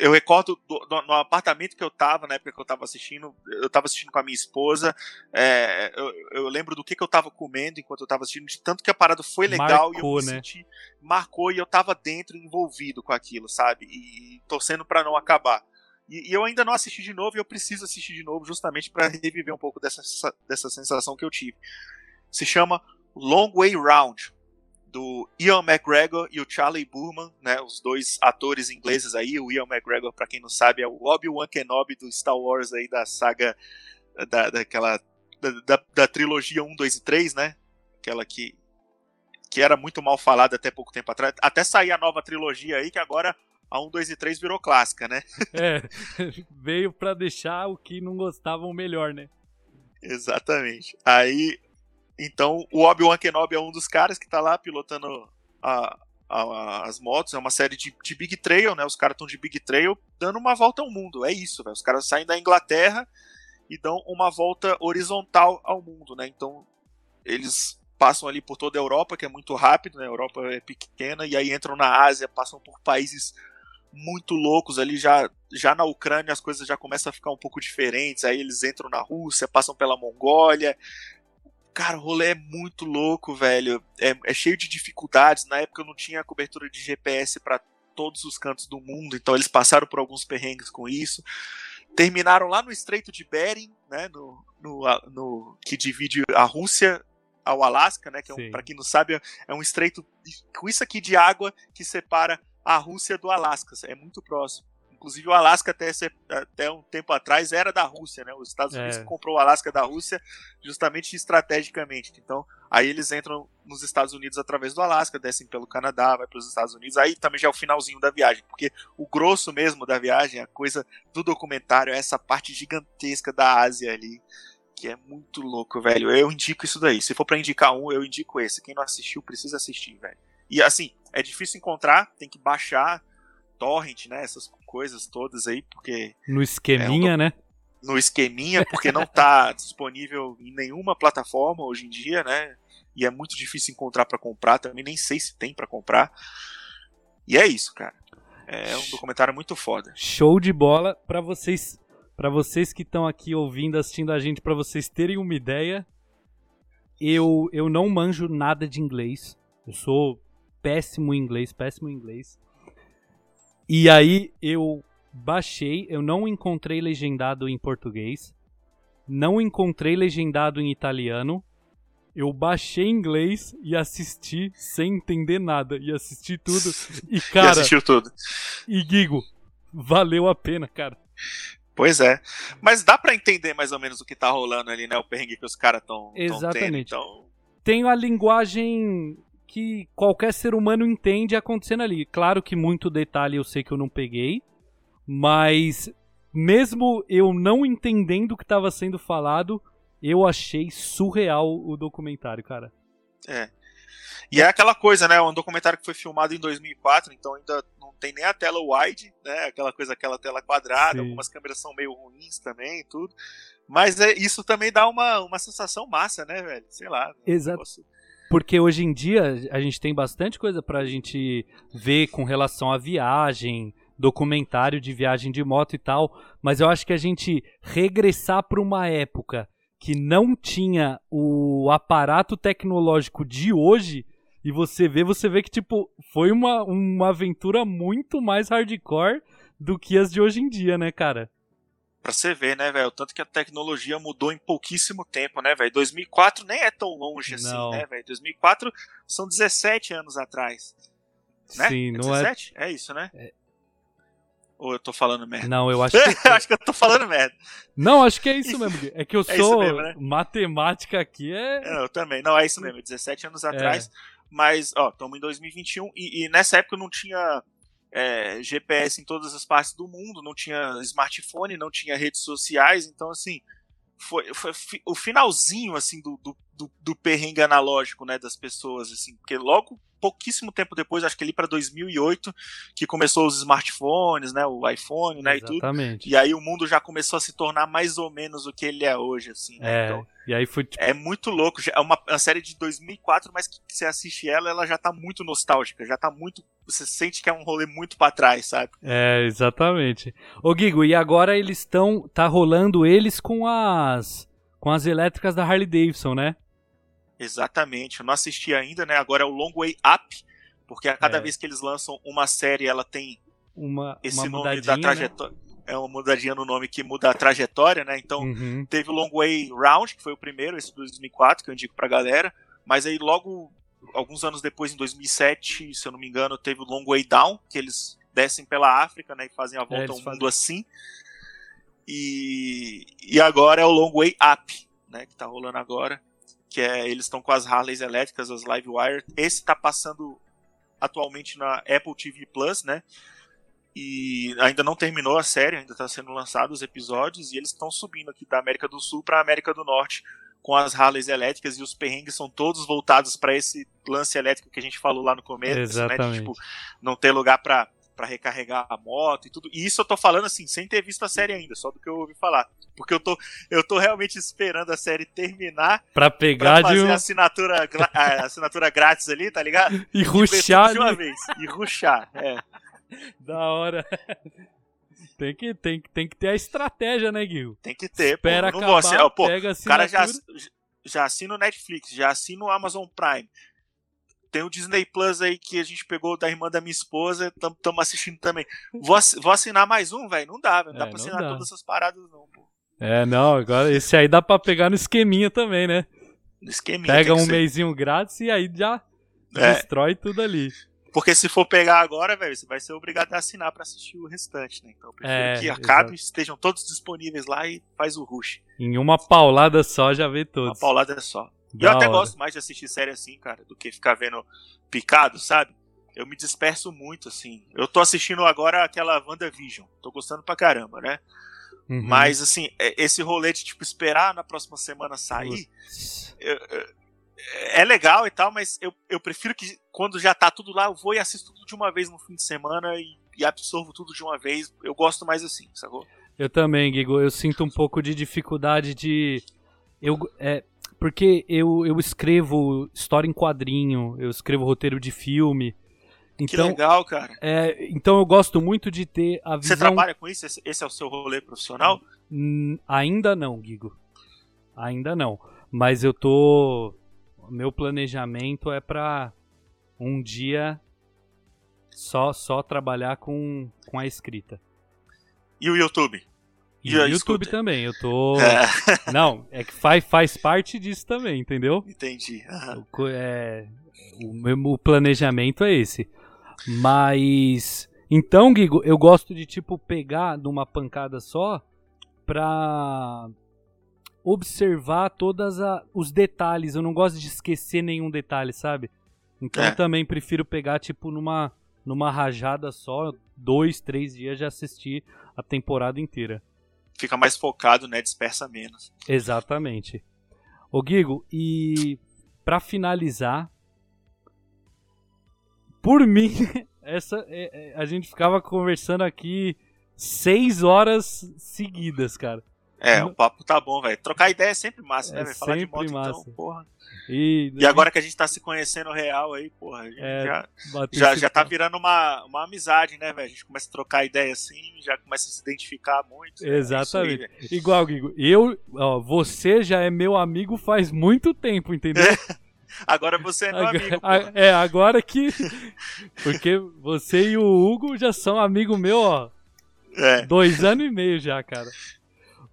eu recordo do, do, no apartamento que eu tava, na época que eu tava assistindo, eu tava assistindo com a minha esposa, é, eu, eu, lembro do que, que eu tava comendo enquanto eu tava assistindo, de tanto que a parada foi legal marcou, e eu me né? senti, marcou e eu tava dentro, envolvido com aquilo, sabe? E, torcendo para não acabar. E, e, eu ainda não assisti de novo e eu preciso assistir de novo justamente para reviver um pouco dessa, dessa sensação que eu tive. Se chama Long Way Round, do Ian McGregor e o Charlie Burman, né, os dois atores ingleses aí. O Ian McGregor, para quem não sabe, é o Obi-Wan Kenobi do Star Wars aí da saga da, daquela da, da, da, trilogia 1, 2 e 3, né? Aquela que que era muito mal falada até pouco tempo atrás. Até sair a nova trilogia aí que agora a 1, 2 e 3 virou clássica, né? (laughs) É, (laughs) veio para deixar o que não gostavam melhor, né? Exatamente. Aí então, o Obi-Wan Kenobi é um dos caras que tá lá pilotando a, a, as motos. É uma série de, de Big Trail, né? Os caras estão de Big Trail dando uma volta ao mundo. É isso, velho. Os caras saem da Inglaterra e dão uma volta horizontal ao mundo, né? Então, eles passam ali por toda a Europa, que é muito rápido, né? A Europa é pequena, e aí entram na Ásia, passam por países muito loucos ali já já na Ucrânia as coisas já começam a ficar um pouco diferentes aí eles entram na Rússia passam pela Mongólia Cara, o rolê é muito louco, velho. É, é cheio de dificuldades. Na época eu não tinha cobertura de GPS para todos os cantos do mundo, então eles passaram por alguns perrengues com isso. Terminaram lá no Estreito de Bering, né, no, no, no que divide a Rússia ao Alasca, né, que é um, para quem não sabe é um estreito com isso aqui de água que separa a Rússia do Alasca. É muito próximo. Inclusive o Alasca até, até um tempo atrás era da Rússia, né? Os Estados Unidos é. comprou o Alasca da Rússia justamente estrategicamente. Então, aí eles entram nos Estados Unidos através do Alasca, descem pelo Canadá, vai para os Estados Unidos. Aí também já é o finalzinho da viagem, porque o grosso mesmo da viagem, a coisa do documentário é essa parte gigantesca da Ásia ali, que é muito louco, velho. Eu indico isso daí. Se for para indicar um, eu indico esse. Quem não assistiu precisa assistir, velho. E assim, é difícil encontrar, tem que baixar torrent, né? Essas coisas todas aí, porque. No esqueminha, é um, né? No esqueminha, porque não está (laughs) disponível em nenhuma plataforma hoje em dia, né? E é muito difícil encontrar para comprar, também nem sei se tem para comprar. E é isso, cara. É um documentário muito foda. Show de bola para vocês, para vocês que estão aqui ouvindo, assistindo a gente, para vocês terem uma ideia. Eu eu não manjo nada de inglês. Eu sou péssimo em inglês, péssimo em inglês. E aí eu baixei, eu não encontrei legendado em português, não encontrei legendado em italiano. Eu baixei em inglês e assisti sem entender nada. E assisti tudo. (laughs) E, cara. e assistiu tudo. E Gigo, valeu a pena, cara. Pois é. Mas dá para entender mais ou menos o que tá rolando ali, né? O perrengue que os caras estão Exatamente. Tendo, então... Tenho a linguagem que qualquer ser humano entende acontecendo ali. Claro que muito detalhe eu sei que eu não peguei, mas mesmo eu não entendendo o que estava sendo falado, eu achei surreal o documentário, cara. É. E é aquela coisa, né? Um documentário que foi filmado em 2004, então ainda não tem nem a tela wide, né? Aquela coisa, aquela tela quadrada. Sim. Algumas câmeras são meio ruins também, tudo. Mas é, isso também dá uma, uma sensação massa, né, velho? Sei lá. Exato. Porque hoje em dia a gente tem bastante coisa pra gente ver com relação à viagem, documentário de viagem de moto e tal, mas eu acho que a gente regressar para uma época que não tinha o aparato tecnológico de hoje e você vê, você vê que tipo foi uma, uma aventura muito mais hardcore do que as de hoje em dia, né, cara? Pra você ver, né, velho? Tanto que a tecnologia mudou em pouquíssimo tempo, né, velho? 2004 nem é tão longe assim, não. né, velho? 2004 são 17 anos atrás. Né? Sim, é não 17? é. É isso, né? É... Ou eu tô falando merda? Não, eu (laughs) acho que. acho que eu tô falando merda. Não, acho que é isso mesmo. É que eu (laughs) é sou. Mesmo, né? Matemática aqui é. é. Eu também. Não, é isso mesmo. 17 anos atrás. É. Mas, ó, estamos em 2021 e, e nessa época não tinha é, GPS em todas as partes do mundo, não tinha smartphone, não tinha redes sociais, então assim, foi, foi o finalzinho assim do, do, do, perrengue analógico, né, das pessoas, assim, porque logo pouquíssimo tempo depois, acho que ali para 2008, que começou os smartphones, né, o iPhone, né, Exatamente. e tudo. E aí o mundo já começou a se tornar mais ou menos o que ele é hoje, assim. Né? É. Então, e aí foi tipo... é muito louco. É uma, uma, série de 2004, mas que você assiste ela, ela já tá muito nostálgica, já tá muito, você sente que é um rolê muito para trás, sabe? É, exatamente. Ô Gigo, e agora eles estão tá rolando eles com as com as elétricas da Harley Davidson, né? Exatamente. Eu não assisti ainda, né? Agora é o Long Way Up, porque a cada é. vez que eles lançam uma série, ela tem uma, esse uma nome da trajetória. Né? É uma mudadinha no nome que muda a trajetória, né? Então, uhum. teve o Long Way Round, que foi o primeiro, esse 2004, que eu indico pra galera. Mas aí, logo, alguns anos depois, em 2007, se eu não me engano, teve o Long Way Down, que eles descem pela África, né? E fazem a volta é, ao fazem... mundo assim. E, e agora é o Long Way Up, né? Que tá rolando agora que é eles estão com as Harleys elétricas, as Livewire. Esse está passando atualmente na Apple TV Plus, né? E ainda não terminou a série, ainda está sendo lançados os episódios e eles estão subindo aqui da América do Sul para a América do Norte com as Harleys elétricas e os perrengues são todos voltados para esse lance elétrico que a gente falou lá no começo, Exatamente. né? De, tipo, não ter lugar para para recarregar a moto e tudo. E isso eu tô falando assim, sem ter visto a série ainda, só do que eu ouvi falar. Porque eu tô, eu tô realmente esperando a série terminar pra pegar pra fazer de um... assinatura, assinatura grátis ali, tá ligado? E, (laughs) e ruxar. De uma vez. E ruxar, é. (laughs) Da hora. (laughs) Tem que, tem, tem que ter a estratégia, né, Gil? Tem que ter, Espera pô. Não acabar, vou pô, pega o cara já, já assina o Netflix, já assina o Amazon Prime, tem o Disney Plus aí que a gente pegou da irmã da minha esposa, estamos assistindo também. Vou, vou assinar mais um, velho? Não dá, velho. Não é, dá pra assinar dá. todas essas paradas, não, pô. É, não, agora esse aí dá pra pegar no esqueminha também, né? No esqueminha. Pega um mêsinho grátis e aí já é. destrói tudo ali. Porque se for pegar agora, velho, você vai ser obrigado a assinar para assistir o restante, né? Então eu prefiro é, que acabe, exato. estejam todos disponíveis lá e faz o rush. Em uma paulada só já vê todos. Uma paulada só. Eu até hora. gosto mais de assistir série assim, cara, do que ficar vendo picado, sabe? Eu me disperso muito, assim. Eu tô assistindo agora aquela WandaVision. Tô gostando pra caramba, né? Uhum. Mas, assim, é, esse rolê de, tipo, esperar na próxima semana sair. Eu, eu, é legal e tal, mas eu, eu prefiro que quando já tá tudo lá, eu vou e assisto tudo de uma vez no fim de semana e, e absorvo tudo de uma vez. Eu gosto mais assim, sacou? Eu também, Gigo. Eu sinto um pouco de dificuldade de. Eu, é, porque eu, eu escrevo história em quadrinho, eu escrevo roteiro de filme. Então, que legal, cara. É, então eu gosto muito de ter a visão... Você trabalha com isso? Esse é o seu rolê profissional? Hum, ainda não, Guigo. Ainda não. Mas eu tô... Meu planejamento é pra um dia só só trabalhar com, com a escrita. E o YouTube? E o YouTube também, eu tô. (laughs) É. Não, é que faz, faz parte disso também, entendeu? Entendi. Uhum. É, o meu planejamento é esse. Mas. Então, Guigo, eu gosto de, tipo, pegar numa pancada só pra observar todos os detalhes. Eu não gosto de esquecer nenhum detalhe, sabe? Então é. eu também prefiro pegar, tipo, numa, numa rajada só, dois, três dias já assistir a temporada inteira fica mais focado, né? Dispersa menos. Exatamente. Ô Gigo, e para finalizar, por (laughs) mim, essa é, é, a gente ficava conversando aqui seis horas seguidas, cara. É, o papo tá bom, velho. Trocar ideia é sempre massa, né, é né, Falar de moto, então, massa. então, porra. E, e agora que a gente tá se conhecendo real aí, porra, é, já, já, já tá virando uma, uma amizade, né, velho? A gente começa a trocar ideia assim, já começa a se identificar muito. Né? Exatamente. Né? Aí, Igual, Guigo, eu, ó, você já é meu amigo faz muito tempo, entendeu? (laughs) Agora você é meu agora, amigo. A, é, agora que. (laughs) Porque você e o Hugo já são amigo meu, ó. É. Dois anos e meio já, cara.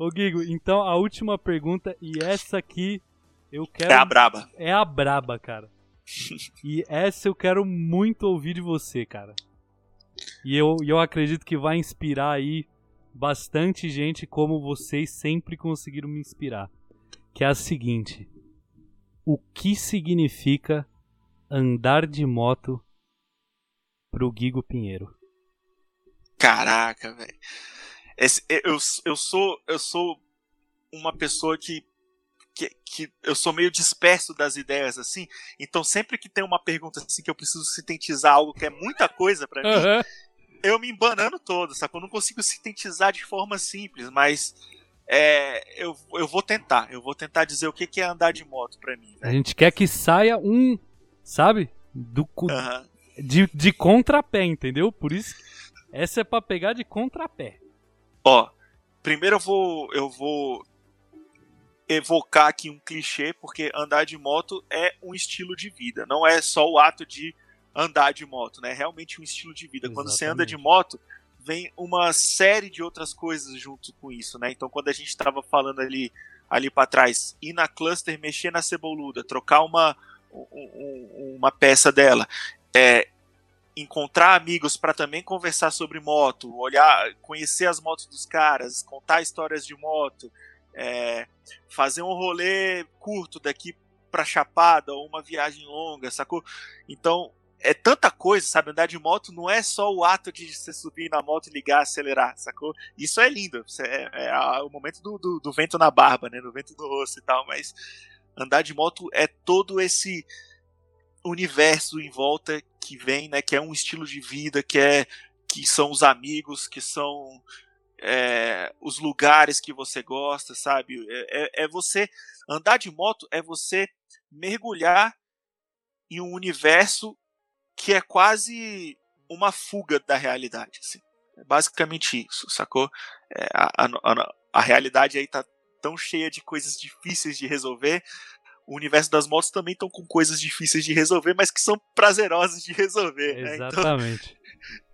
Ô, Guigo, então a última pergunta, e essa aqui eu quero. É a braba. É a braba, cara. (laughs) e essa eu quero muito ouvir de você, cara. E eu, eu acredito que vai inspirar aí bastante gente como vocês sempre conseguiram me inspirar. Que é a seguinte: O que significa andar de moto pro Guigo Pinheiro? Caraca, velho. Eu, eu sou eu sou uma pessoa que, que, que, eu sou meio disperso das ideias, assim. Então, sempre que tem uma pergunta assim que eu preciso sintetizar algo que é muita coisa para uhum. mim, eu me embanando todo, sacou? Eu não consigo sintetizar de forma simples, mas é, eu, eu vou tentar. Eu vou tentar dizer o que, que é andar de moto para mim. A gente quer que saia um, sabe? Do, uhum. de, de contrapé, entendeu? Por isso, essa é para pegar de contrapé. Ó, primeiro eu vou, eu vou evocar aqui um clichê, porque andar de moto é um estilo de vida, não é só o ato de andar de moto, né? É realmente um estilo de vida. Exatamente. Quando você anda de moto, vem uma série de outras coisas junto com isso, né? Então, quando a gente estava falando ali ali para trás, ir na cluster, mexer na ceboluda, trocar uma um, uma peça dela, é, encontrar amigos para também conversar sobre moto, olhar, conhecer as motos dos caras, contar histórias de moto, é, fazer um rolê curto daqui para Chapada ou uma viagem longa, sacou? Então é tanta coisa, sabe? Andar de moto não é só o ato de você subir na moto e ligar, acelerar, sacou? Isso é lindo, é, é o momento do, do, do, vento na barba, né? Do vento no rosto e tal, mas andar de moto é todo esse universo em volta que vem, né? Que é um estilo de vida, que é que são os amigos, que são é, os lugares que você gosta, sabe? É, é, é, você andar de moto é você mergulhar em um universo que é quase uma fuga da realidade, assim. É basicamente isso, sacou? É, a, a, a realidade aí tá tão cheia de coisas difíceis de resolver o universo das motos também estão com coisas difíceis de resolver, mas que são prazerosas de resolver. Exatamente. Né?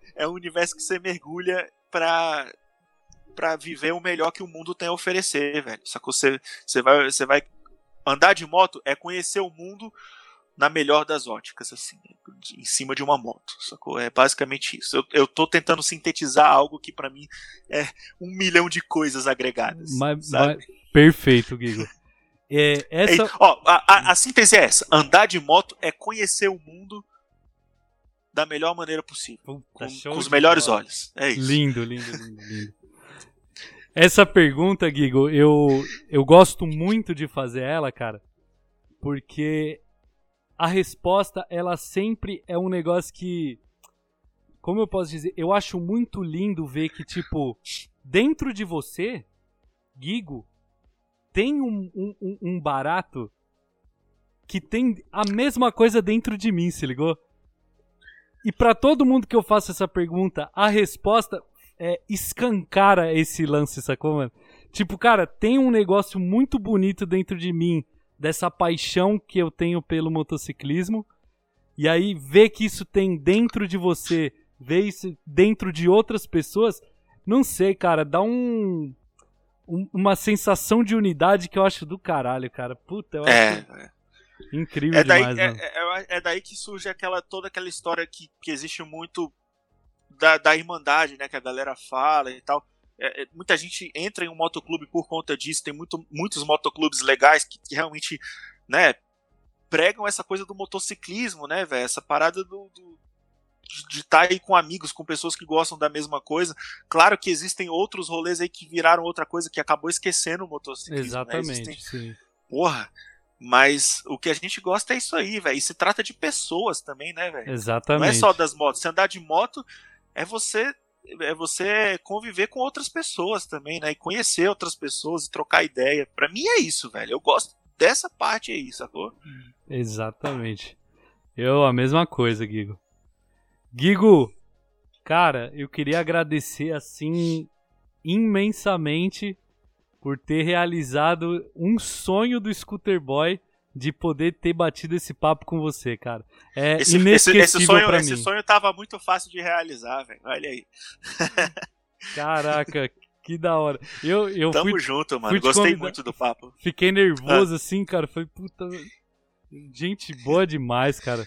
Então, (laughs) é um universo que você mergulha pra, pra viver o melhor que o mundo tem a oferecer, velho. Só que você, você, vai, você vai andar de moto é conhecer o mundo na melhor das óticas, assim, em cima de uma moto, sacou? É basicamente isso. Eu, eu tô tentando sintetizar algo que para mim é um milhão de coisas agregadas. Mas, mas perfeito, Guigo. É, essa... É, ó, a, a, a, síntese é essa: andar de moto é conhecer o mundo da melhor maneira possível. Puta, com, com os melhores bola. olhos. É isso. Lindo, lindo, lindo, lindo. Essa pergunta, Guigo, eu, eu gosto muito de fazer ela, cara, porque a resposta, ela sempre é um negócio que. Como eu posso dizer? Eu acho muito lindo ver que, tipo, dentro de você, Guigo, tem um, um, um barato que tem a mesma coisa dentro de mim, se ligou? E para todo mundo que eu faço essa pergunta, a resposta é escancara esse lance, sacou, mano? Tipo, cara, tem um negócio muito bonito dentro de mim, dessa paixão que eu tenho pelo motociclismo. E aí, ver que isso tem dentro de você, ver isso dentro de outras pessoas, não sei, cara, dá um uma sensação de unidade que eu acho do caralho, cara. Puta, eu é, acho é. incrível é daí, demais, é, é, é, daí que surge aquela, toda aquela história que, que existe muito da, da irmandade, né, que a galera fala e tal. É, é, muita gente entra em um motoclube por conta disso, tem muito, muitos motoclubes legais que, que realmente, né, pregam essa coisa do motociclismo, né, velho, essa parada do, do de estar tá aí com amigos, com pessoas que gostam da mesma coisa. Claro que existem outros rolês aí que viraram outra coisa que acabou esquecendo o motociclismo. Exatamente, né? sim. Porra, mas o que a gente gosta é isso aí, velho. E se trata de pessoas também, né, velho? Exatamente. Não é só das motos. Se andar de moto é você é você conviver com outras pessoas também, né? E conhecer outras pessoas e trocar ideia. Para mim é isso, velho. Eu gosto dessa parte aí, sacou? Exatamente. Eu a mesma coisa, Guigo. Gigo, cara, eu queria agradecer assim imensamente por ter realizado um sonho do Scooter Boy de poder ter batido esse papo com você, cara. É esse, inesquecível esse, esse sonho, pra mim. Esse sonho tava muito fácil de realizar, velho. Olha aí. Caraca, que da hora. Eu, eu Tamo fui, junto, mano. Gostei muito do papo. Fiquei nervoso ah. assim, cara. Falei, puta. Gente boa demais, cara.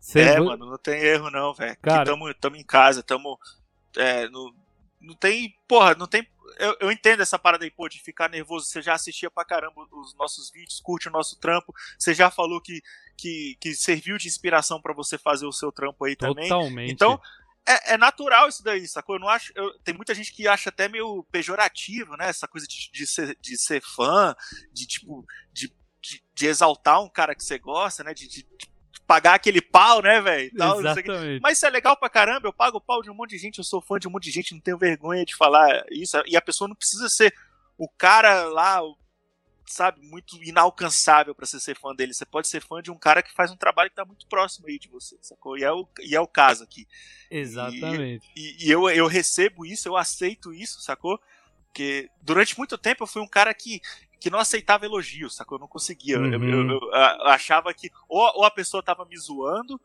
Cê é, mano, não tem erro não, velho. Cara... Tamo, tamo em casa, tamo. É, no, não tem. Porra, não tem. Eu, eu entendo essa parada aí, pô, de ficar nervoso. Você já assistia pra caramba os nossos vídeos, curte o nosso trampo. Você já falou que, que, que serviu de inspiração para você fazer o seu trampo aí também. Totalmente. Então, é, é, natural isso daí, sacou? Eu não acho. Eu, tem muita gente que acha até meio pejorativo, né? Essa coisa de, de, ser, de ser fã, de tipo. De, de, de exaltar um cara que você gosta, né? De, de, pagar aquele pau, né, velho? Exatamente. Mas isso é legal pra caramba, eu pago o pau de um monte de gente, eu sou fã de um monte de gente, não tenho vergonha de falar isso. E a pessoa não precisa ser o cara lá, sabe, muito inalcançável para você ser fã dele. Você pode ser fã de um cara que faz um trabalho que tá muito próximo aí de você, sacou? E é o, e é o caso aqui. Exatamente. E, e, e eu, eu recebo isso, eu aceito isso, sacou? Porque durante muito tempo eu fui um cara que, que não aceitava elogios, sacou? Eu não conseguia. Uhum. Eu, eu, eu, achava que ou, ou a pessoa tava me zoando,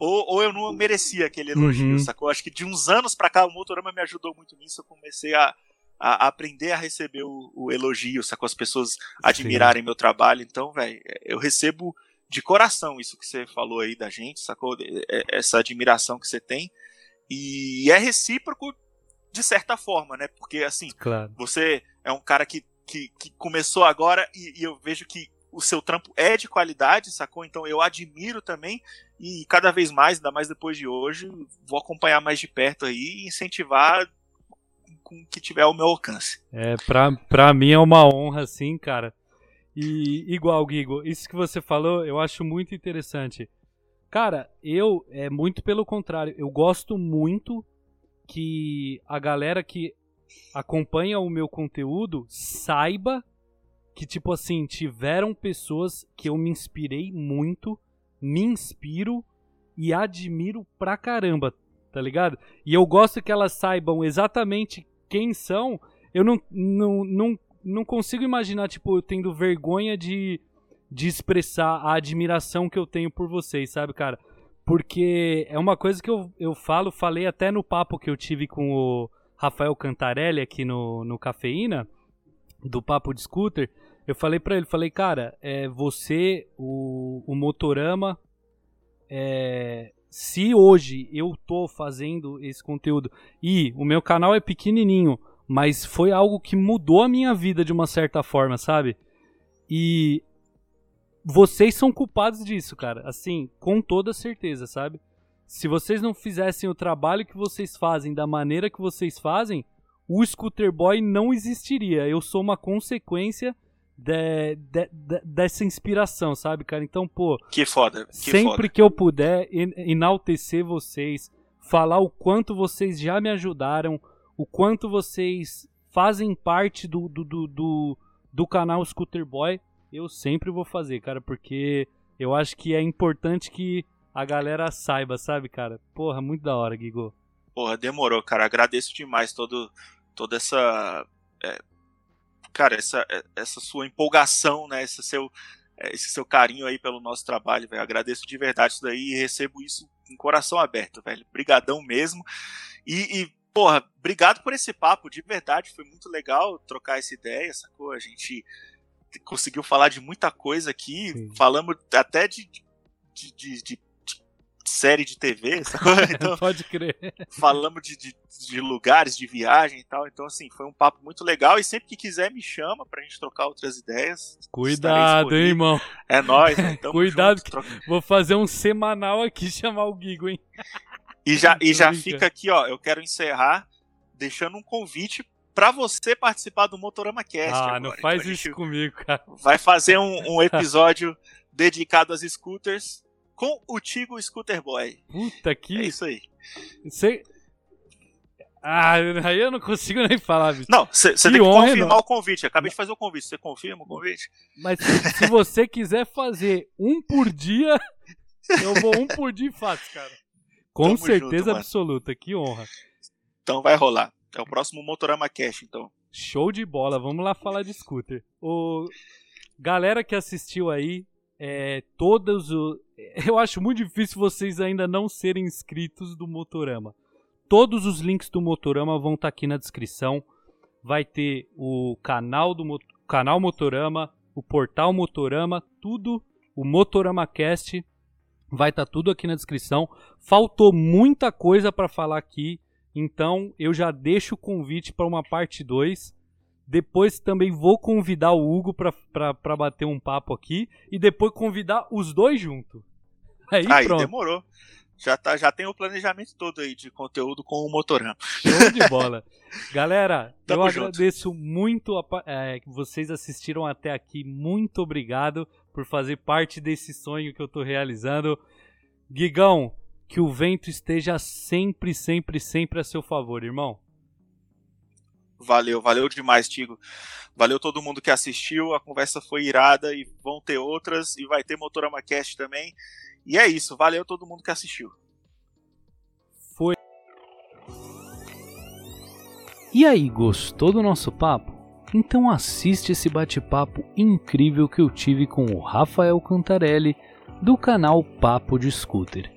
ou, ou eu não merecia aquele elogio, uhum. sacou? Acho que de uns anos pra cá o Motorama me ajudou muito nisso. Eu comecei a, a aprender a receber o, o elogio, sacou? As pessoas admirarem Sim. meu trabalho. Então, velho, eu recebo de coração isso que você falou aí da gente, sacou? Essa admiração que você tem. E é recíproco de certa forma, né? Porque, assim, claro. você é um cara que, que, que começou agora e, e eu vejo que o seu trampo é de qualidade, sacou? Então eu admiro também e cada vez mais, ainda mais depois de hoje, vou acompanhar mais de perto aí e incentivar com o que tiver ao meu alcance. É, pra, pra mim é uma honra, sim, cara. E igual, Guigo, isso que você falou eu acho muito interessante. Cara, eu, é muito pelo contrário, eu gosto muito que a galera que acompanha o meu conteúdo saiba que, tipo assim, tiveram pessoas que eu me inspirei muito, me inspiro e admiro pra caramba, tá ligado? E eu gosto que elas saibam exatamente quem são, eu não, não, não, não consigo imaginar, tipo, eu tendo vergonha de, de expressar a admiração que eu tenho por vocês, sabe, cara? Porque é uma coisa que eu, eu falo, falei até no papo que eu tive com o Rafael Cantarelli aqui no, no Cafeína, do Papo de Scooter. Eu falei para ele, falei, cara, é, você, o, o Motorama, é, se hoje eu tô fazendo esse conteúdo e o meu canal é pequenininho, mas foi algo que mudou a minha vida de uma certa forma, sabe? E vocês são culpados disso, cara. Assim, com toda certeza, sabe? Se vocês não fizessem o trabalho que vocês fazem da maneira que vocês fazem, o Scooter Boy não existiria. Eu sou uma consequência de, de, de, dessa inspiração, sabe, cara? Então, pô. Que foda. Que sempre foda. que eu puder enaltecer vocês, falar o quanto vocês já me ajudaram, o quanto vocês fazem parte do, do, do, do, do canal Scooter Boy, eu sempre vou fazer, cara, porque eu acho que é importante que a galera saiba, sabe, cara? Porra, muito da hora, Guigo. Porra, demorou, cara. Agradeço demais todo, toda essa é, cara, essa, é, essa sua empolgação, né? Esse seu, é, esse seu carinho aí pelo nosso trabalho, velho. Agradeço de verdade isso daí e recebo isso com coração aberto, velho. Brigadão mesmo. E, e, porra, obrigado por esse papo, de verdade. Foi muito legal trocar essa ideia, sacou? A gente conseguiu falar de muita coisa aqui. Sim. Falamos até de, de, de, de série de TV, (laughs) então, Pode crer. Falamos de, de, de, lugares, de viagem e tal. Então, assim, foi um papo muito legal. E sempre que quiser, me chama pra gente trocar outras ideias. Cuidado, hein, irmão. É nóis, (laughs) né? Cuidado, junto, troca... vou fazer um semanal aqui chamar o Gigo, hein? E já, (laughs) e já fica aqui, ó. Eu quero encerrar deixando um convite para você participar do Motorama Cast. Ah, agora. não faz então, isso comigo, cara. Vai fazer um, um (laughs) episódio dedicado às scooters com o Tigo Scooter Boy. Puta que. É isso aí. Você. Ah, aí eu não consigo nem falar, bicho. Não, você tem que confirmar não. o convite. Acabei de fazer o convite. Você confirma o convite? Mas se você quiser fazer um por dia, eu vou um por dia e faço, cara. Com Tamo certeza junto, absoluta. Que honra. Então vai rolar. É o próximo Motorama Cash, então. Show de bola. Vamos lá falar de scooter. O... Galera que assistiu aí, é, todos o... (laughs) Eu acho muito difícil vocês ainda não serem inscritos do Motorama. Todos os links do Motorama vão estar tá aqui na descrição. Vai ter o canal do canal Motorama, o portal Motorama, tudo, o Motorama Cast, vai estar tá tudo aqui na descrição. Faltou muita coisa para falar aqui, então eu já deixo o convite para uma parte 2 depois também vou convidar o Hugo pra, bater um papo aqui. E depois convidar os dois juntos. Aí, Aí pronto. demorou. Já, tá, já tem o planejamento todo aí de conteúdo com o Motorama. Show de bola. (laughs) Galera, eu junto. agradeço muito a, é, que vocês assistiram até aqui. Muito obrigado por fazer parte desse sonho que eu tô realizando. Gigão, que o vento esteja sempre, sempre, sempre a seu favor, irmão. Valeu, valeu demais, Tigo. Valeu todo mundo que assistiu. A conversa foi irada e vão ter outras e vai ter Motorama Cast também. E é isso, valeu todo mundo que assistiu. Foi. E aí, gostou do nosso papo? Então assiste esse bate-papo incrível que eu tive com o Rafael Cantarelli do canal Papo de Scooter,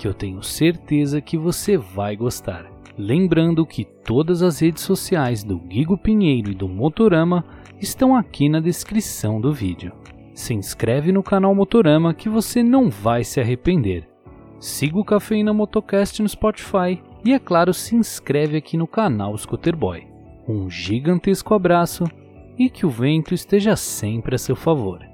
que eu tenho certeza que você vai gostar. Lembrando que todas as redes sociais do Guigo Pinheiro e do Motorama estão aqui na descrição do vídeo. Se inscreve no canal Motorama que você não vai se arrepender. Siga o Cafeína Motocast no Spotify e, é claro, se inscreve aqui no canal Scooter Boy. Um gigantesco abraço e que o vento esteja sempre a seu favor.